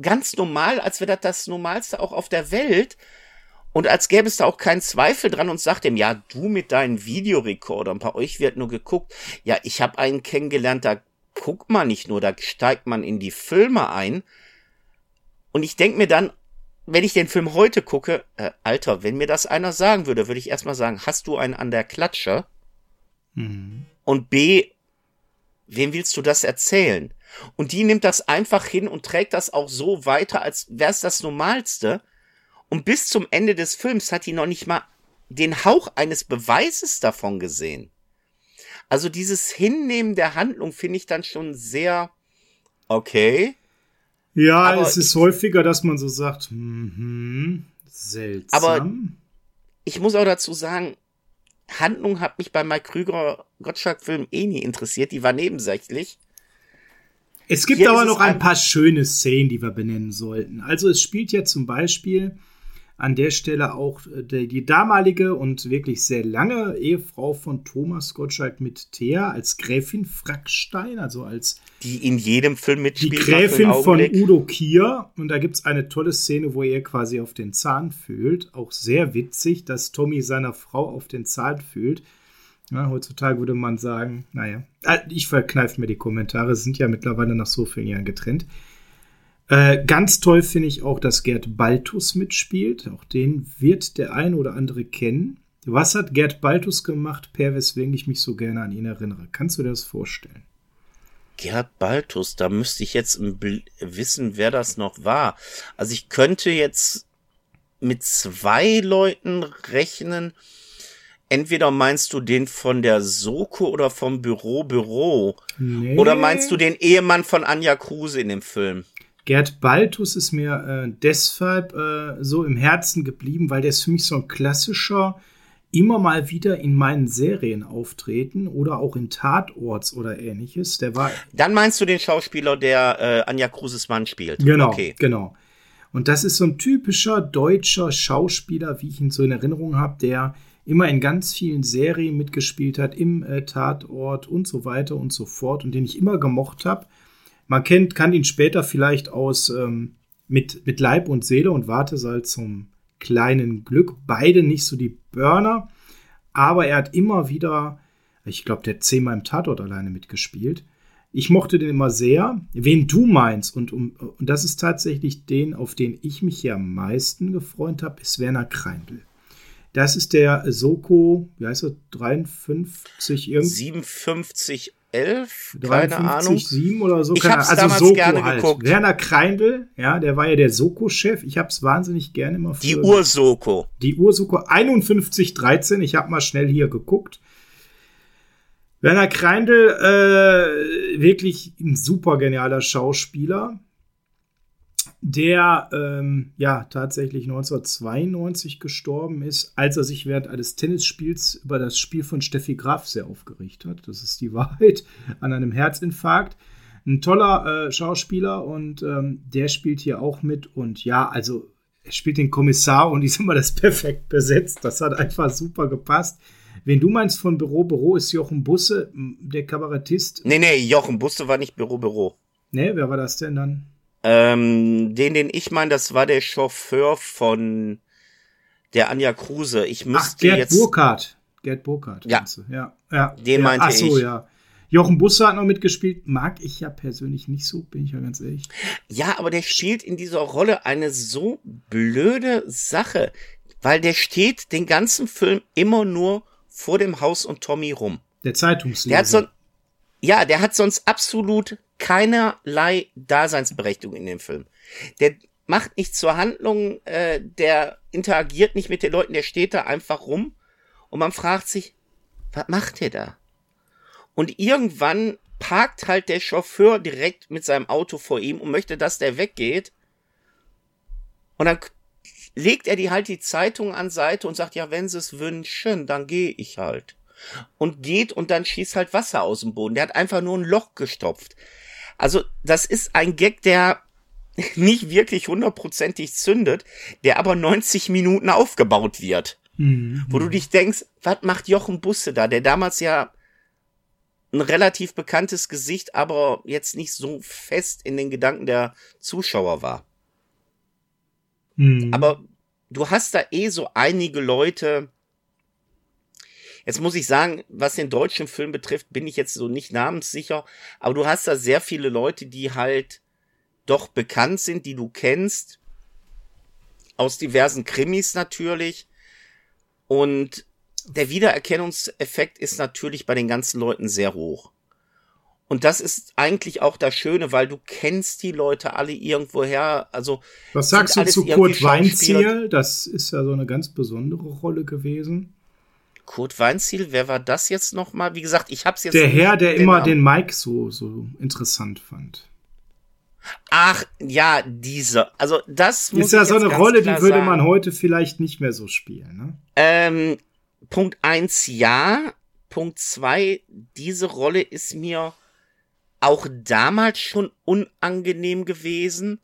ganz normal, als wäre das das Normalste auch auf der Welt und als gäbe es da auch keinen Zweifel dran und sagt ihm, ja, du mit deinen Videorekordern, bei euch wird nur geguckt. Ja, ich habe einen kennengelernt, da guckt man nicht nur, da steigt man in die Filme ein. Und ich denk mir dann, wenn ich den Film heute gucke, äh, Alter, wenn mir das einer sagen würde, würde ich erstmal sagen, hast du einen an der Klatsche? Mhm. Und B, wem willst du das erzählen? Und die nimmt das einfach hin und trägt das auch so weiter, als wäre es das Normalste. Und bis zum Ende des Films hat die noch nicht mal den Hauch eines Beweises davon gesehen. Also dieses Hinnehmen der Handlung finde ich dann schon sehr okay. Ja, aber es ist häufiger, dass man so sagt, hm, seltsam. Aber ich muss auch dazu sagen, Handlung hat mich bei Mike Krüger Gottschalk-Film eh nie interessiert, die war nebensächlich. Es gibt Hier aber noch ein paar schöne Szenen, die wir benennen sollten. Also es spielt ja zum Beispiel an der Stelle auch äh, die, die damalige und wirklich sehr lange Ehefrau von Thomas Gottschalk mit Thea als Gräfin Frackstein, also als die in jedem Film mitspielt. Die Gräfin von Udo Kier. Und da gibt es eine tolle Szene, wo er quasi auf den Zahn fühlt. Auch sehr witzig, dass Tommy seiner Frau auf den Zahn fühlt. Ja, heutzutage würde man sagen, naja, äh, ich verkneife mir die Kommentare, sind ja mittlerweile nach so vielen Jahren getrennt. Äh, ganz toll finde ich auch, dass Gerd Baltus mitspielt. Auch den wird der ein oder andere kennen. Was hat Gerd Baltus gemacht, per weswegen ich mich so gerne an ihn erinnere? Kannst du dir das vorstellen? Gerd Baltus, da müsste ich jetzt wissen, wer das noch war. Also ich könnte jetzt mit zwei Leuten rechnen. Entweder meinst du den von der Soko oder vom Büro Büro? Nee. Oder meinst du den Ehemann von Anja Kruse in dem Film? Gerd Baltus ist mir äh, deshalb äh, so im Herzen geblieben, weil der ist für mich so ein klassischer, immer mal wieder in meinen Serien auftreten oder auch in Tatorts oder ähnliches. Der war. Dann meinst du den Schauspieler, der äh, Anja Kruses Mann spielt? Genau, okay. genau. Und das ist so ein typischer deutscher Schauspieler, wie ich ihn so in Erinnerung habe, der immer in ganz vielen Serien mitgespielt hat, im äh, Tatort und so weiter und so fort und den ich immer gemocht habe. Man kennt, kann ihn später vielleicht aus ähm, mit, mit Leib und Seele und Wartesalz zum kleinen Glück. Beide nicht so die Burner, aber er hat immer wieder, ich glaube, der hat zehnmal im Tatort alleine mitgespielt. Ich mochte den immer sehr. Wen du meinst, und, um, und das ist tatsächlich den, auf den ich mich hier am meisten gefreut habe, ist Werner Kreindl. Das ist der Soko, wie heißt er, 53 irgendwie? 57 11, keine Ahnung. 7 oder so. Ich habe also damals Soko gerne halt. geguckt. Werner Kreindl, ja, der war ja der Soko-Chef. Ich habe es wahnsinnig gerne immer Die Ursoko. Die Ursoko 5113. Ich habe mal schnell hier geguckt. Werner Kreindl, äh, wirklich ein super genialer Schauspieler der ähm, ja tatsächlich 1992 gestorben ist, als er sich während eines Tennisspiels über das Spiel von Steffi Graf sehr aufgeregt hat. Das ist die [laughs] Wahrheit an einem Herzinfarkt. Ein toller äh, Schauspieler und ähm, der spielt hier auch mit. Und ja, also er spielt den Kommissar und ist immer das perfekt besetzt. Das hat einfach super gepasst. Wen du meinst von Büro Büro ist Jochen Busse, der Kabarettist. Nee, nee, Jochen Busse war nicht Büro Büro. Nee, wer war das denn dann? Ähm, den, den ich meine, das war der Chauffeur von der Anja Kruse. Ich müsste Ach, Gerd jetzt. Burkhardt. Gerd Burkhardt. Ja. ja. ja. Den ja. meinte Ach so, ich. ja. Jochen Busse hat noch mitgespielt. Mag ich ja persönlich nicht so, bin ich ja ganz ehrlich. Ja, aber der spielt in dieser Rolle eine so blöde Sache, weil der steht den ganzen Film immer nur vor dem Haus und Tommy rum. Der Zeitungsleser. Der hat so, ja, der hat sonst absolut keinerlei Daseinsberechtigung in dem Film. Der macht nichts zur Handlung, äh, der interagiert nicht mit den Leuten, der steht da einfach rum und man fragt sich, was macht der da? Und irgendwann parkt halt der Chauffeur direkt mit seinem Auto vor ihm und möchte, dass der weggeht. Und dann legt er die halt die Zeitung an Seite und sagt, ja, wenn sie es wünschen, dann gehe ich halt. Und geht und dann schießt halt Wasser aus dem Boden. Der hat einfach nur ein Loch gestopft. Also, das ist ein Gag, der nicht wirklich hundertprozentig zündet, der aber 90 Minuten aufgebaut wird. Mhm. Wo du dich denkst, was macht Jochen Busse da, der damals ja ein relativ bekanntes Gesicht, aber jetzt nicht so fest in den Gedanken der Zuschauer war. Mhm. Aber du hast da eh so einige Leute. Jetzt muss ich sagen, was den deutschen Film betrifft, bin ich jetzt so nicht namenssicher, aber du hast da sehr viele Leute, die halt doch bekannt sind, die du kennst. Aus diversen Krimis natürlich. Und der Wiedererkennungseffekt ist natürlich bei den ganzen Leuten sehr hoch. Und das ist eigentlich auch das Schöne, weil du kennst die Leute alle irgendwoher. Also was sagst du zu Kurt Weinziel? Das ist ja so eine ganz besondere Rolle gewesen. Kurt Weinziel, wer war das jetzt noch mal? Wie gesagt, ich hab's jetzt. Der Herr, der immer Namen. den Mike so so interessant fand. Ach ja, diese. Also das ist ja so eine Rolle, die würde man heute vielleicht nicht mehr so spielen. Ne? Ähm, Punkt eins ja. Punkt zwei, diese Rolle ist mir auch damals schon unangenehm gewesen,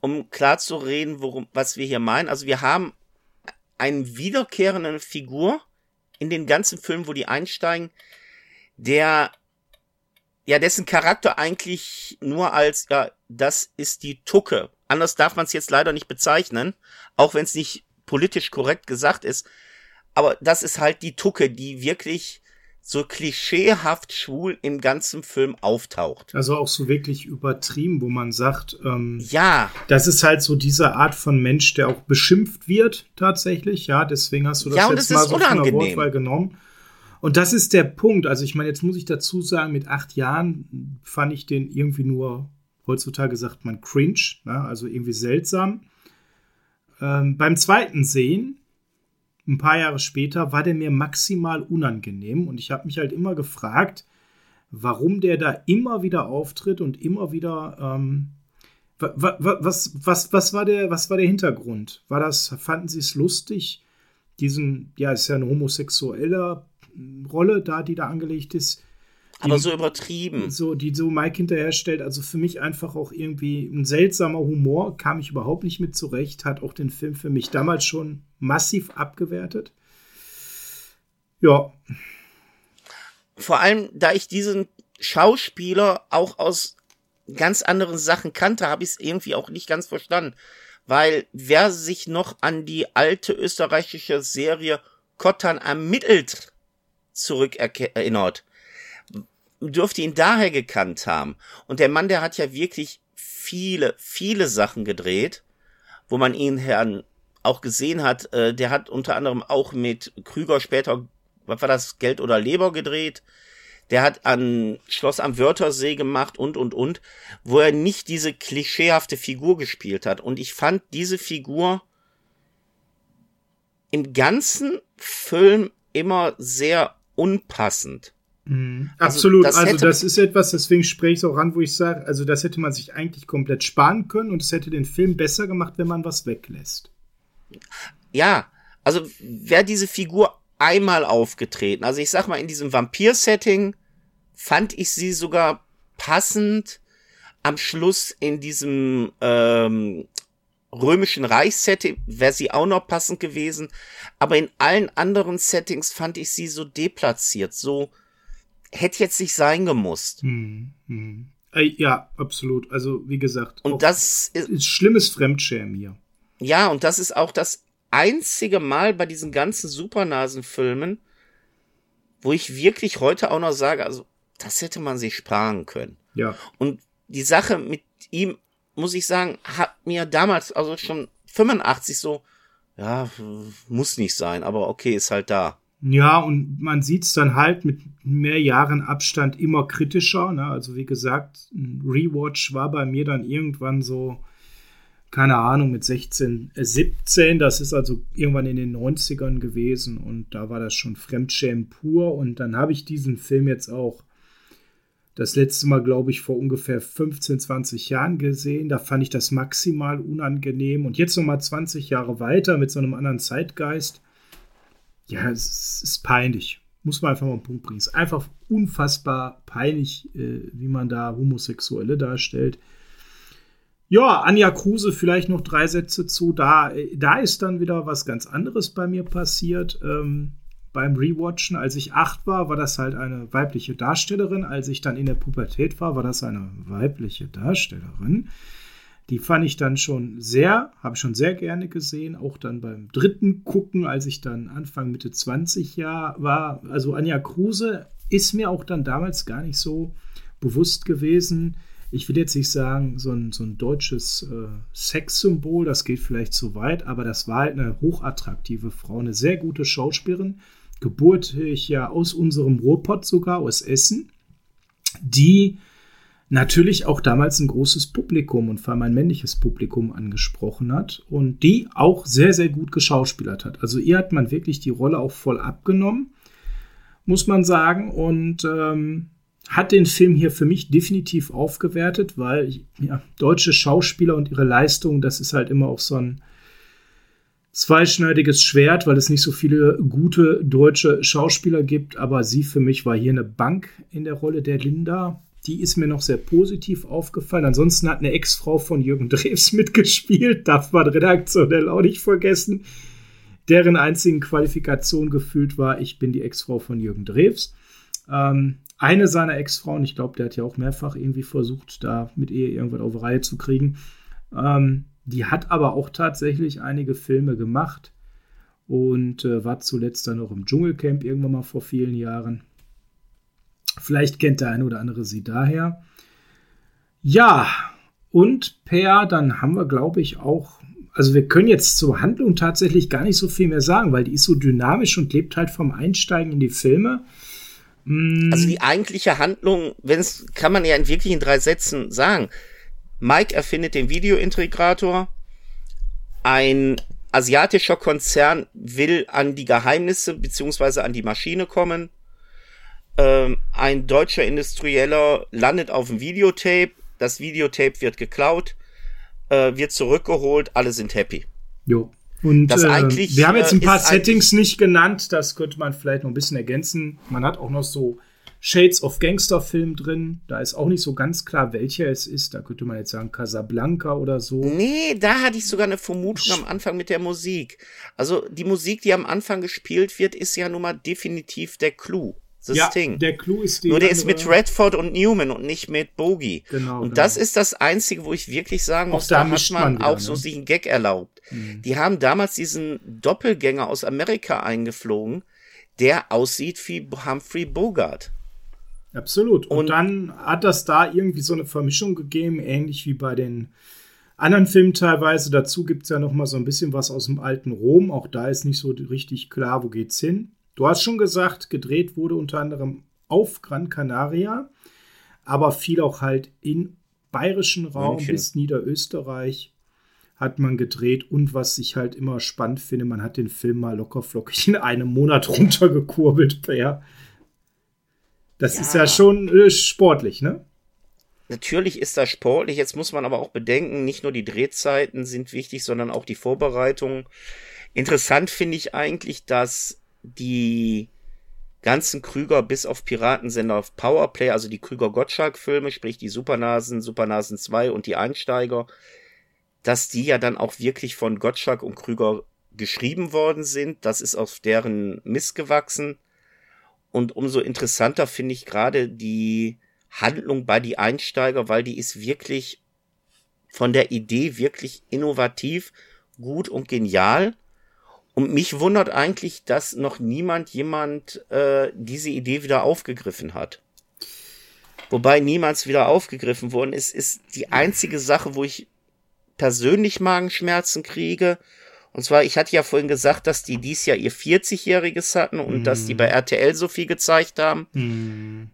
um klar zu reden, worum, was wir hier meinen. Also wir haben eine wiederkehrende Figur in den ganzen Filmen, wo die einsteigen, der ja dessen Charakter eigentlich nur als ja das ist die Tucke. Anders darf man es jetzt leider nicht bezeichnen, auch wenn es nicht politisch korrekt gesagt ist. Aber das ist halt die Tucke, die wirklich so klischeehaft schwul im ganzen Film auftaucht. Also auch so wirklich übertrieben, wo man sagt, ähm, ja, das ist halt so diese Art von Mensch, der auch beschimpft wird tatsächlich. Ja, deswegen hast du das ja, jetzt mal so unangenehm. von der Wortwahl genommen. Und das ist der Punkt. Also ich meine, jetzt muss ich dazu sagen, mit acht Jahren fand ich den irgendwie nur, heutzutage sagt man cringe, ne? also irgendwie seltsam. Ähm, beim zweiten Sehen ein paar Jahre später war der mir maximal unangenehm und ich habe mich halt immer gefragt, warum der da immer wieder auftritt und immer wieder ähm, was, was, was, war der, was war der Hintergrund? War das, fanden Sie es lustig, diesen, ja, ist ja eine homosexuelle Rolle da, die da angelegt ist, aber so übertrieben. So, die so Mike hinterherstellt. Also für mich einfach auch irgendwie ein seltsamer Humor, kam ich überhaupt nicht mit zurecht, hat auch den Film für mich damals schon massiv abgewertet. Ja. Vor allem, da ich diesen Schauspieler auch aus ganz anderen Sachen kannte, habe ich es irgendwie auch nicht ganz verstanden. Weil wer sich noch an die alte österreichische Serie Kottern ermittelt zurückerinnert, dürfte ihn daher gekannt haben. Und der Mann, der hat ja wirklich viele, viele Sachen gedreht, wo man ihn Herrn auch gesehen hat. Äh, der hat unter anderem auch mit Krüger später, was war das, Geld oder Leber gedreht. Der hat an Schloss am Wörthersee gemacht und, und, und, wo er nicht diese klischeehafte Figur gespielt hat. Und ich fand diese Figur im ganzen Film immer sehr unpassend. Mhm. Also Absolut, das also das ist etwas, deswegen spreche ich es auch an, wo ich sage, also das hätte man sich eigentlich komplett sparen können und es hätte den Film besser gemacht, wenn man was weglässt. Ja, also wäre diese Figur einmal aufgetreten, also ich sag mal in diesem Vampir-Setting fand ich sie sogar passend am Schluss in diesem ähm, römischen Reichssetting wäre sie auch noch passend gewesen, aber in allen anderen Settings fand ich sie so deplatziert, so hätte jetzt nicht sein gemusst. Hm, hm. Ja, absolut. Also, wie gesagt. Und das ist, ist schlimmes Fremdschämen hier. Ja, und das ist auch das einzige Mal bei diesen ganzen Supernasen-Filmen, wo ich wirklich heute auch noch sage, also, das hätte man sich sparen können. Ja. Und die Sache mit ihm, muss ich sagen, hat mir damals, also schon 85 so, ja, muss nicht sein, aber okay, ist halt da. Ja, und man sieht es dann halt mit mehr Jahren Abstand immer kritischer. Ne? Also wie gesagt, ein Rewatch war bei mir dann irgendwann so, keine Ahnung, mit 16, äh 17. Das ist also irgendwann in den 90ern gewesen und da war das schon Fremdschämen pur. Und dann habe ich diesen Film jetzt auch das letzte Mal, glaube ich, vor ungefähr 15, 20 Jahren gesehen. Da fand ich das maximal unangenehm. Und jetzt nochmal 20 Jahre weiter mit so einem anderen Zeitgeist ja, es ist peinlich. Muss man einfach mal einen Punkt bringen. Es ist einfach unfassbar peinlich, äh, wie man da Homosexuelle darstellt. Ja, Anja Kruse, vielleicht noch drei Sätze zu. Da, da ist dann wieder was ganz anderes bei mir passiert. Ähm, beim Rewatchen, als ich acht war, war das halt eine weibliche Darstellerin. Als ich dann in der Pubertät war, war das eine weibliche Darstellerin. Die fand ich dann schon sehr, habe ich schon sehr gerne gesehen. Auch dann beim dritten Gucken, als ich dann Anfang Mitte 20 Jahr war. Also Anja Kruse ist mir auch dann damals gar nicht so bewusst gewesen. Ich will jetzt nicht sagen, so ein, so ein deutsches äh, Sexsymbol, das geht vielleicht zu weit, aber das war halt eine hochattraktive Frau, eine sehr gute Schauspielerin, geburtig ja aus unserem Ruhrpott sogar, aus Essen, die natürlich auch damals ein großes Publikum und vor allem ein männliches Publikum angesprochen hat und die auch sehr, sehr gut geschauspielert hat. Also ihr hat man wirklich die Rolle auch voll abgenommen, muss man sagen. Und ähm, hat den Film hier für mich definitiv aufgewertet, weil ja, deutsche Schauspieler und ihre Leistung, das ist halt immer auch so ein zweischneidiges Schwert, weil es nicht so viele gute deutsche Schauspieler gibt. Aber sie für mich war hier eine Bank in der Rolle der Linda. Die ist mir noch sehr positiv aufgefallen. Ansonsten hat eine Ex-Frau von Jürgen Drews [laughs] mitgespielt, darf man redaktionell auch nicht vergessen, deren einzigen Qualifikation gefühlt war, ich bin die Ex-Frau von Jürgen Drews. Ähm, eine seiner Ex-Frauen, ich glaube, der hat ja auch mehrfach irgendwie versucht, da mit ihr irgendwas auf Reihe zu kriegen. Ähm, die hat aber auch tatsächlich einige Filme gemacht und äh, war zuletzt dann auch im Dschungelcamp irgendwann mal vor vielen Jahren. Vielleicht kennt der eine oder andere sie daher. Ja, und Per, dann haben wir, glaube ich, auch, also wir können jetzt zur Handlung tatsächlich gar nicht so viel mehr sagen, weil die ist so dynamisch und lebt halt vom Einsteigen in die Filme. Mm. Also die eigentliche Handlung, wenn es, kann man ja in wirklichen drei Sätzen sagen. Mike erfindet den Videointegrator. Ein asiatischer Konzern will an die Geheimnisse beziehungsweise an die Maschine kommen. Ähm, ein deutscher Industrieller landet auf dem Videotape. Das Videotape wird geklaut, äh, wird zurückgeholt. Alle sind happy. Jo. Und das äh, eigentlich, wir haben jetzt ein äh, paar Settings nicht genannt, das könnte man vielleicht noch ein bisschen ergänzen. Man hat auch noch so Shades of Gangster-Film drin. Da ist auch nicht so ganz klar, welcher es ist. Da könnte man jetzt sagen Casablanca oder so. Nee, da hatte ich sogar eine Vermutung am Anfang mit der Musik. Also die Musik, die am Anfang gespielt wird, ist ja nun mal definitiv der Clou. Das ja, Ding. der Clou ist die Nur der ist mit Redford und Newman und nicht mit Bogey. Genau. Und genau. das ist das Einzige, wo ich wirklich sagen muss, da, da hat man, man auch ne? so sich einen Gag erlaubt. Mhm. Die haben damals diesen Doppelgänger aus Amerika eingeflogen, der aussieht wie Humphrey Bogart. Absolut. Und, und dann hat das da irgendwie so eine Vermischung gegeben, ähnlich wie bei den anderen Filmen teilweise. Dazu gibt es ja noch mal so ein bisschen was aus dem alten Rom. Auch da ist nicht so richtig klar, wo geht's hin. Du hast schon gesagt, gedreht wurde unter anderem auf Gran Canaria, aber viel auch halt in bayerischen Raum München. bis Niederösterreich hat man gedreht und was ich halt immer spannend finde, man hat den Film mal lockerflockig in einem Monat [laughs] runtergekurbelt, Per. Das ja. ist ja schon äh, sportlich, ne? Natürlich ist das sportlich. Jetzt muss man aber auch bedenken, nicht nur die Drehzeiten sind wichtig, sondern auch die Vorbereitung. Interessant finde ich eigentlich, dass die ganzen Krüger bis auf Piratensender auf Powerplay, also die Krüger-Gottschalk-Filme, sprich die Supernasen, Supernasen 2 und die Einsteiger, dass die ja dann auch wirklich von Gottschalk und Krüger geschrieben worden sind. Das ist auf deren Mist gewachsen. Und umso interessanter finde ich gerade die Handlung bei die Einsteiger, weil die ist wirklich von der Idee wirklich innovativ, gut und genial. Und mich wundert eigentlich, dass noch niemand jemand äh, diese Idee wieder aufgegriffen hat. Wobei niemals wieder aufgegriffen worden ist, ist die einzige Sache, wo ich persönlich Magenschmerzen kriege. Und zwar, ich hatte ja vorhin gesagt, dass die dies Jahr ihr 40-Jähriges hatten und mm. dass die bei RTL so viel gezeigt haben. Mm.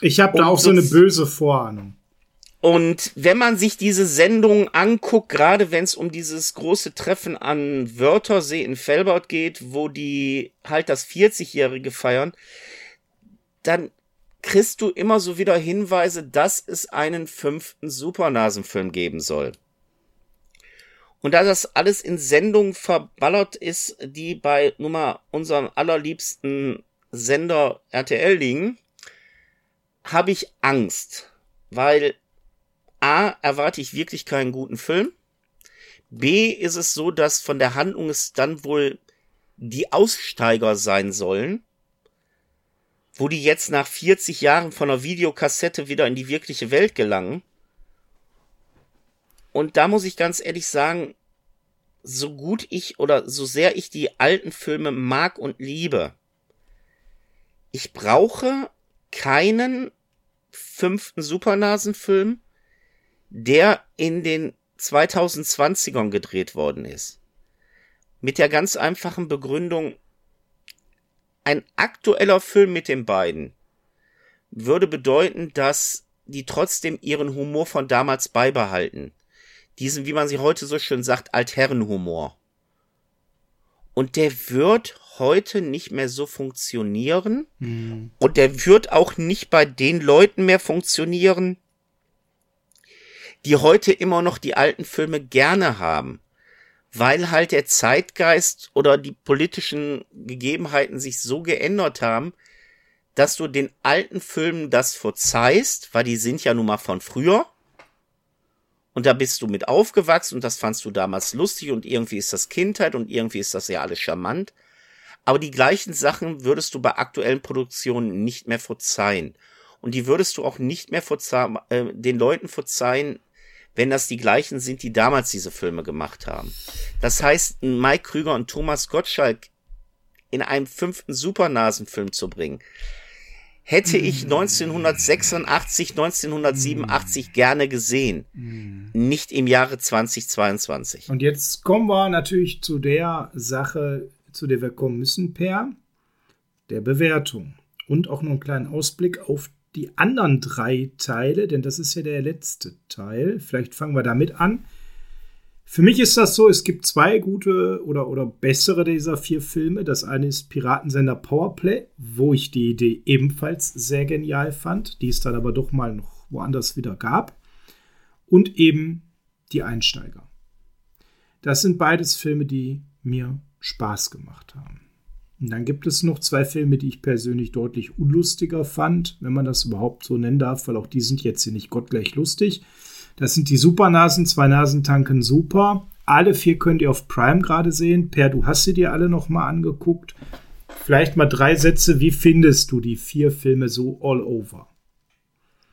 Ich habe da auch so eine böse Vorahnung. Und wenn man sich diese Sendung anguckt, gerade wenn es um dieses große Treffen an Wörthersee in Felbert geht, wo die halt das 40-Jährige feiern, dann kriegst du immer so wieder Hinweise, dass es einen fünften Supernasenfilm geben soll. Und da das alles in Sendungen verballert ist, die bei Nummer unserem allerliebsten Sender RTL liegen, habe ich Angst, weil A, erwarte ich wirklich keinen guten Film. B, ist es so, dass von der Handlung es dann wohl die Aussteiger sein sollen, wo die jetzt nach 40 Jahren von der Videokassette wieder in die wirkliche Welt gelangen. Und da muss ich ganz ehrlich sagen, so gut ich oder so sehr ich die alten Filme mag und liebe, ich brauche keinen fünften Supernasenfilm, der in den 2020ern gedreht worden ist. Mit der ganz einfachen Begründung, ein aktueller Film mit den beiden würde bedeuten, dass die trotzdem ihren Humor von damals beibehalten. Diesen, wie man sie heute so schön sagt, Altherrenhumor. Und der wird heute nicht mehr so funktionieren. Hm. Und der wird auch nicht bei den Leuten mehr funktionieren, die heute immer noch die alten Filme gerne haben. Weil halt der Zeitgeist oder die politischen Gegebenheiten sich so geändert haben, dass du den alten Filmen das verzeihst, weil die sind ja nun mal von früher. Und da bist du mit aufgewachsen und das fandst du damals lustig und irgendwie ist das Kindheit und irgendwie ist das ja alles charmant. Aber die gleichen Sachen würdest du bei aktuellen Produktionen nicht mehr verzeihen. Und die würdest du auch nicht mehr verzeihen, äh, den Leuten verzeihen, wenn das die gleichen sind, die damals diese Filme gemacht haben. Das heißt, Mike Krüger und Thomas Gottschalk in einem fünften Supernasenfilm zu bringen, hätte ich 1986, 1987 gerne gesehen. Nicht im Jahre 2022. Und jetzt kommen wir natürlich zu der Sache, zu der wir kommen müssen, Per, der Bewertung. Und auch noch einen kleinen Ausblick auf die anderen drei Teile, denn das ist ja der letzte Teil. Vielleicht fangen wir damit an. Für mich ist das so, es gibt zwei gute oder, oder bessere dieser vier Filme. Das eine ist Piratensender Powerplay, wo ich die Idee ebenfalls sehr genial fand, die es dann aber doch mal noch woanders wieder gab. Und eben Die Einsteiger. Das sind beides Filme, die mir Spaß gemacht haben. Und dann gibt es noch zwei Filme, die ich persönlich deutlich unlustiger fand, wenn man das überhaupt so nennen darf, weil auch die sind jetzt hier nicht gottgleich lustig. Das sind die Supernasen, zwei Nasentanken super. Alle vier könnt ihr auf Prime gerade sehen. Per, du hast sie dir alle noch mal angeguckt. Vielleicht mal drei Sätze. Wie findest du die vier Filme so all over?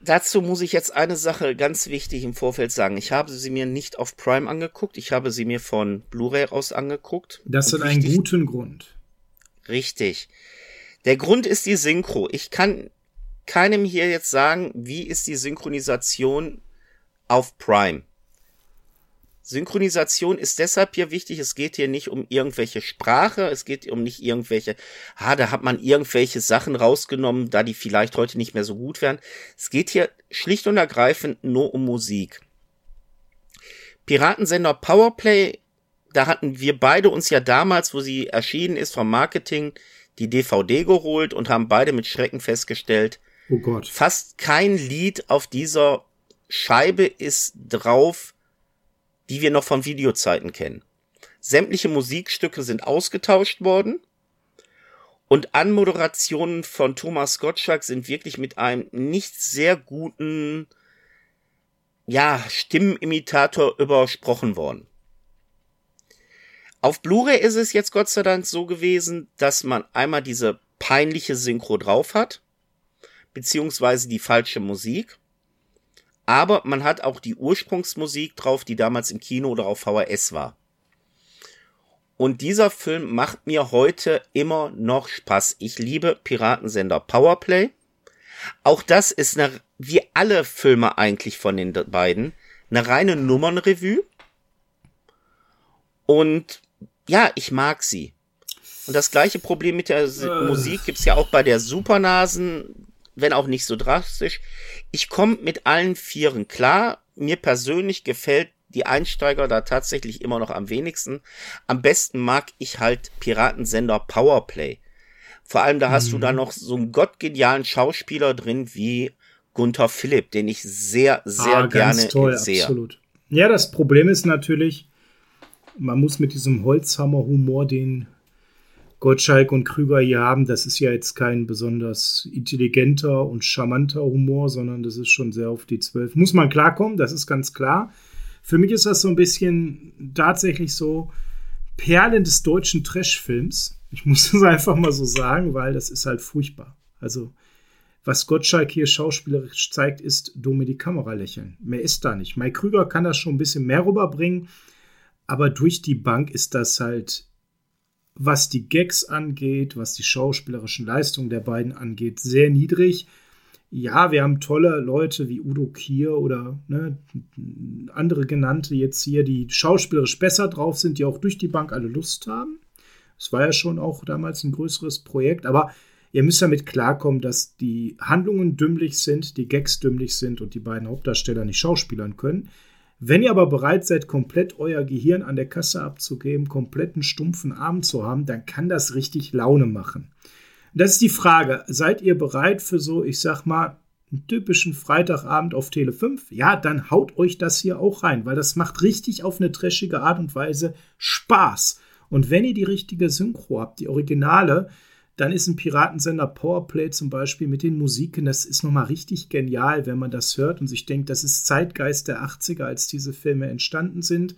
Dazu muss ich jetzt eine Sache ganz wichtig im Vorfeld sagen. Ich habe sie mir nicht auf Prime angeguckt. Ich habe sie mir von Blu-ray aus angeguckt. Das hat einen guten Grund. Richtig. Der Grund ist die Synchro. Ich kann keinem hier jetzt sagen, wie ist die Synchronisation auf Prime. Synchronisation ist deshalb hier wichtig. Es geht hier nicht um irgendwelche Sprache. Es geht um nicht irgendwelche, ah, da hat man irgendwelche Sachen rausgenommen, da die vielleicht heute nicht mehr so gut wären. Es geht hier schlicht und ergreifend nur um Musik. Piratensender Powerplay, da hatten wir beide uns ja damals, wo sie erschienen ist vom Marketing, die DVD geholt und haben beide mit Schrecken festgestellt, oh Gott. fast kein Lied auf dieser Scheibe ist drauf, die wir noch von Videozeiten kennen. Sämtliche Musikstücke sind ausgetauscht worden. Und Anmoderationen von Thomas Gottschalk sind wirklich mit einem nicht sehr guten, ja, Stimmenimitator übersprochen worden. Auf Blu-ray ist es jetzt Gott sei Dank so gewesen, dass man einmal diese peinliche Synchro drauf hat, beziehungsweise die falsche Musik aber man hat auch die Ursprungsmusik drauf, die damals im Kino oder auf VHS war. Und dieser Film macht mir heute immer noch Spaß. Ich liebe Piratensender Powerplay. Auch das ist eine, wie alle Filme eigentlich von den beiden, eine reine Nummernrevue. Und ja, ich mag sie. Und das gleiche Problem mit der äh. Musik gibt's ja auch bei der Supernasen wenn auch nicht so drastisch. Ich komme mit allen Vieren klar. Mir persönlich gefällt die Einsteiger da tatsächlich immer noch am wenigsten. Am besten mag ich halt Piratensender Powerplay. Vor allem da hast mhm. du da noch so einen gottgenialen Schauspieler drin wie Gunther Philipp, den ich sehr, sehr ah, gerne toll, sehe. Absolut. Ja, das Problem ist natürlich, man muss mit diesem Holzhammer-Humor den Gottschalk und Krüger hier haben, das ist ja jetzt kein besonders intelligenter und charmanter Humor, sondern das ist schon sehr auf die Zwölf. Muss man klarkommen, das ist ganz klar. Für mich ist das so ein bisschen tatsächlich so Perlen des deutschen Trash-Films. Ich muss [laughs] es einfach mal so sagen, weil das ist halt furchtbar. Also, was Gottschalk hier schauspielerisch zeigt, ist dumme die Kamera lächeln. Mehr ist da nicht. Mike Krüger kann das schon ein bisschen mehr rüberbringen, aber durch die Bank ist das halt was die Gags angeht, was die schauspielerischen Leistungen der beiden angeht, sehr niedrig. Ja, wir haben tolle Leute wie Udo Kier oder ne, andere genannte jetzt hier, die schauspielerisch besser drauf sind, die auch durch die Bank alle Lust haben. Das war ja schon auch damals ein größeres Projekt, aber ihr müsst damit klarkommen, dass die Handlungen dümmlich sind, die Gags dümmlich sind und die beiden Hauptdarsteller nicht schauspielern können. Wenn ihr aber bereit seid, komplett euer Gehirn an der Kasse abzugeben, kompletten stumpfen Arm zu haben, dann kann das richtig Laune machen. Das ist die Frage. Seid ihr bereit für so, ich sag mal, einen typischen Freitagabend auf Tele 5? Ja, dann haut euch das hier auch rein, weil das macht richtig auf eine trashige Art und Weise Spaß. Und wenn ihr die richtige Synchro habt, die Originale, dann ist ein Piratensender Powerplay zum Beispiel mit den Musiken, das ist nochmal richtig genial, wenn man das hört und sich denkt, das ist Zeitgeist der 80er, als diese Filme entstanden sind.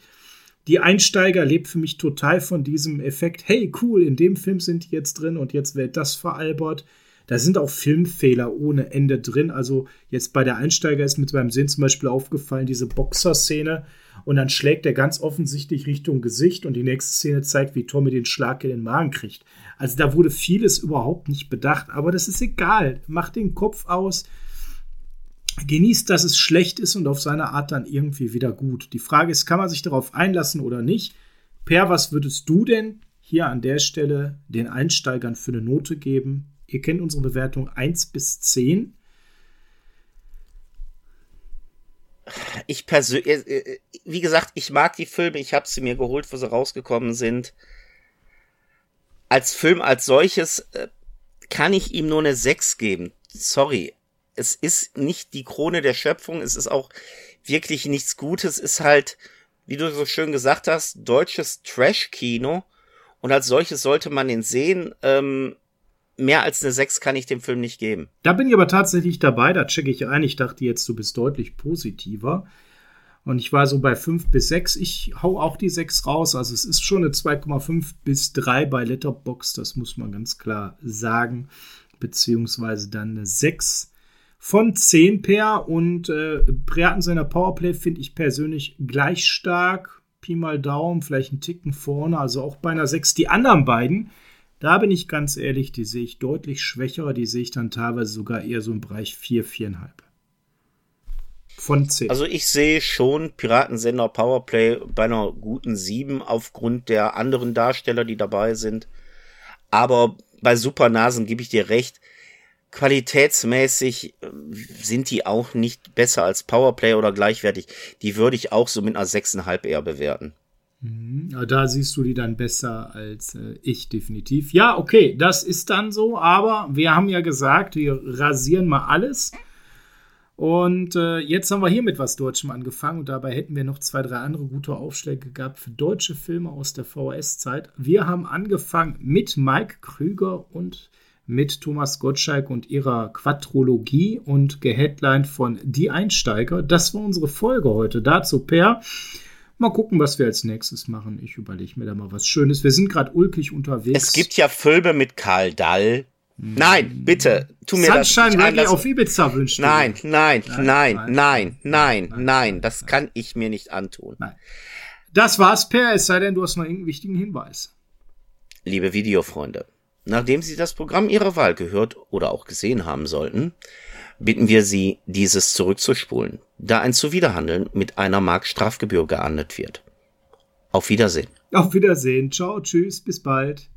Die Einsteiger lebt für mich total von diesem Effekt, hey cool, in dem Film sind die jetzt drin und jetzt wird das veralbert. Da sind auch Filmfehler ohne Ende drin. Also jetzt bei der Einsteiger ist mit beim Sinn zum Beispiel aufgefallen, diese Boxer-Szene. Und dann schlägt er ganz offensichtlich Richtung Gesicht und die nächste Szene zeigt, wie Tommy den Schlag in den Magen kriegt. Also da wurde vieles überhaupt nicht bedacht, aber das ist egal. Macht den Kopf aus, genießt, dass es schlecht ist und auf seine Art dann irgendwie wieder gut. Die Frage ist, kann man sich darauf einlassen oder nicht? Per, was würdest du denn hier an der Stelle den Einsteigern für eine Note geben? Ihr kennt unsere Bewertung 1 bis 10. Ich persönlich, äh, äh, wie gesagt, ich mag die Filme, ich habe sie mir geholt, wo sie rausgekommen sind. Als Film als solches äh, kann ich ihm nur eine 6 geben. Sorry. Es ist nicht die Krone der Schöpfung, es ist auch wirklich nichts Gutes, es ist halt, wie du so schön gesagt hast, deutsches Trash-Kino. Und als solches sollte man ihn sehen. Ähm, mehr als eine 6 kann ich dem Film nicht geben. Da bin ich aber tatsächlich dabei, da checke ich ein. Ich dachte jetzt, du bist deutlich positiver. Und ich war so bei 5 bis 6. Ich hau auch die 6 raus. Also es ist schon eine 2,5 bis 3 bei Letterbox, das muss man ganz klar sagen. Beziehungsweise dann eine 6 von 10 per. Und äh, Piraten seiner Powerplay finde ich persönlich gleich stark. Pi mal Daumen, vielleicht einen Ticken vorne, also auch bei einer 6. Die anderen beiden da bin ich ganz ehrlich, die sehe ich deutlich schwächer, die sehe ich dann teilweise sogar eher so im Bereich 4, 4,5. Von 10. Also ich sehe schon Piratensender Powerplay bei einer guten 7 aufgrund der anderen Darsteller, die dabei sind. Aber bei Supernasen gebe ich dir recht. Qualitätsmäßig äh, sind die auch nicht besser als Powerplay oder gleichwertig. Die würde ich auch so mit einer 6,5 eher bewerten. Mhm. Da siehst du die dann besser als äh, ich definitiv. Ja, okay, das ist dann so, aber wir haben ja gesagt, wir rasieren mal alles. Und äh, jetzt haben wir hier mit was Deutschem angefangen und dabei hätten wir noch zwei, drei andere gute Aufschläge gehabt für deutsche Filme aus der VHS-Zeit. Wir haben angefangen mit Mike Krüger und mit Thomas Gottschalk und ihrer Quadrologie und geheadlined von Die Einsteiger. Das war unsere Folge heute. Dazu Per. Mal gucken, was wir als nächstes machen. Ich überlege mir da mal was Schönes. Wir sind gerade ulkig unterwegs. Es gibt ja Filme mit Karl Dall. Hm. Nein, bitte, tu mir Sunshine das Reggae auf Ibiza wünschen. Nein, nein, nein, nein, nein, nein, nein, das kann ich mir nicht antun. Nein. Das war's, Per, es sei denn, du hast noch irgendeinen wichtigen Hinweis. Liebe Videofreunde, nachdem Sie das Programm Ihrer Wahl gehört oder auch gesehen haben sollten, bitten wir Sie, dieses zurückzuspulen, da ein Zuwiderhandeln mit einer Mark Strafgebühr geahndet wird. Auf Wiedersehen. Auf Wiedersehen. Ciao, tschüss, bis bald.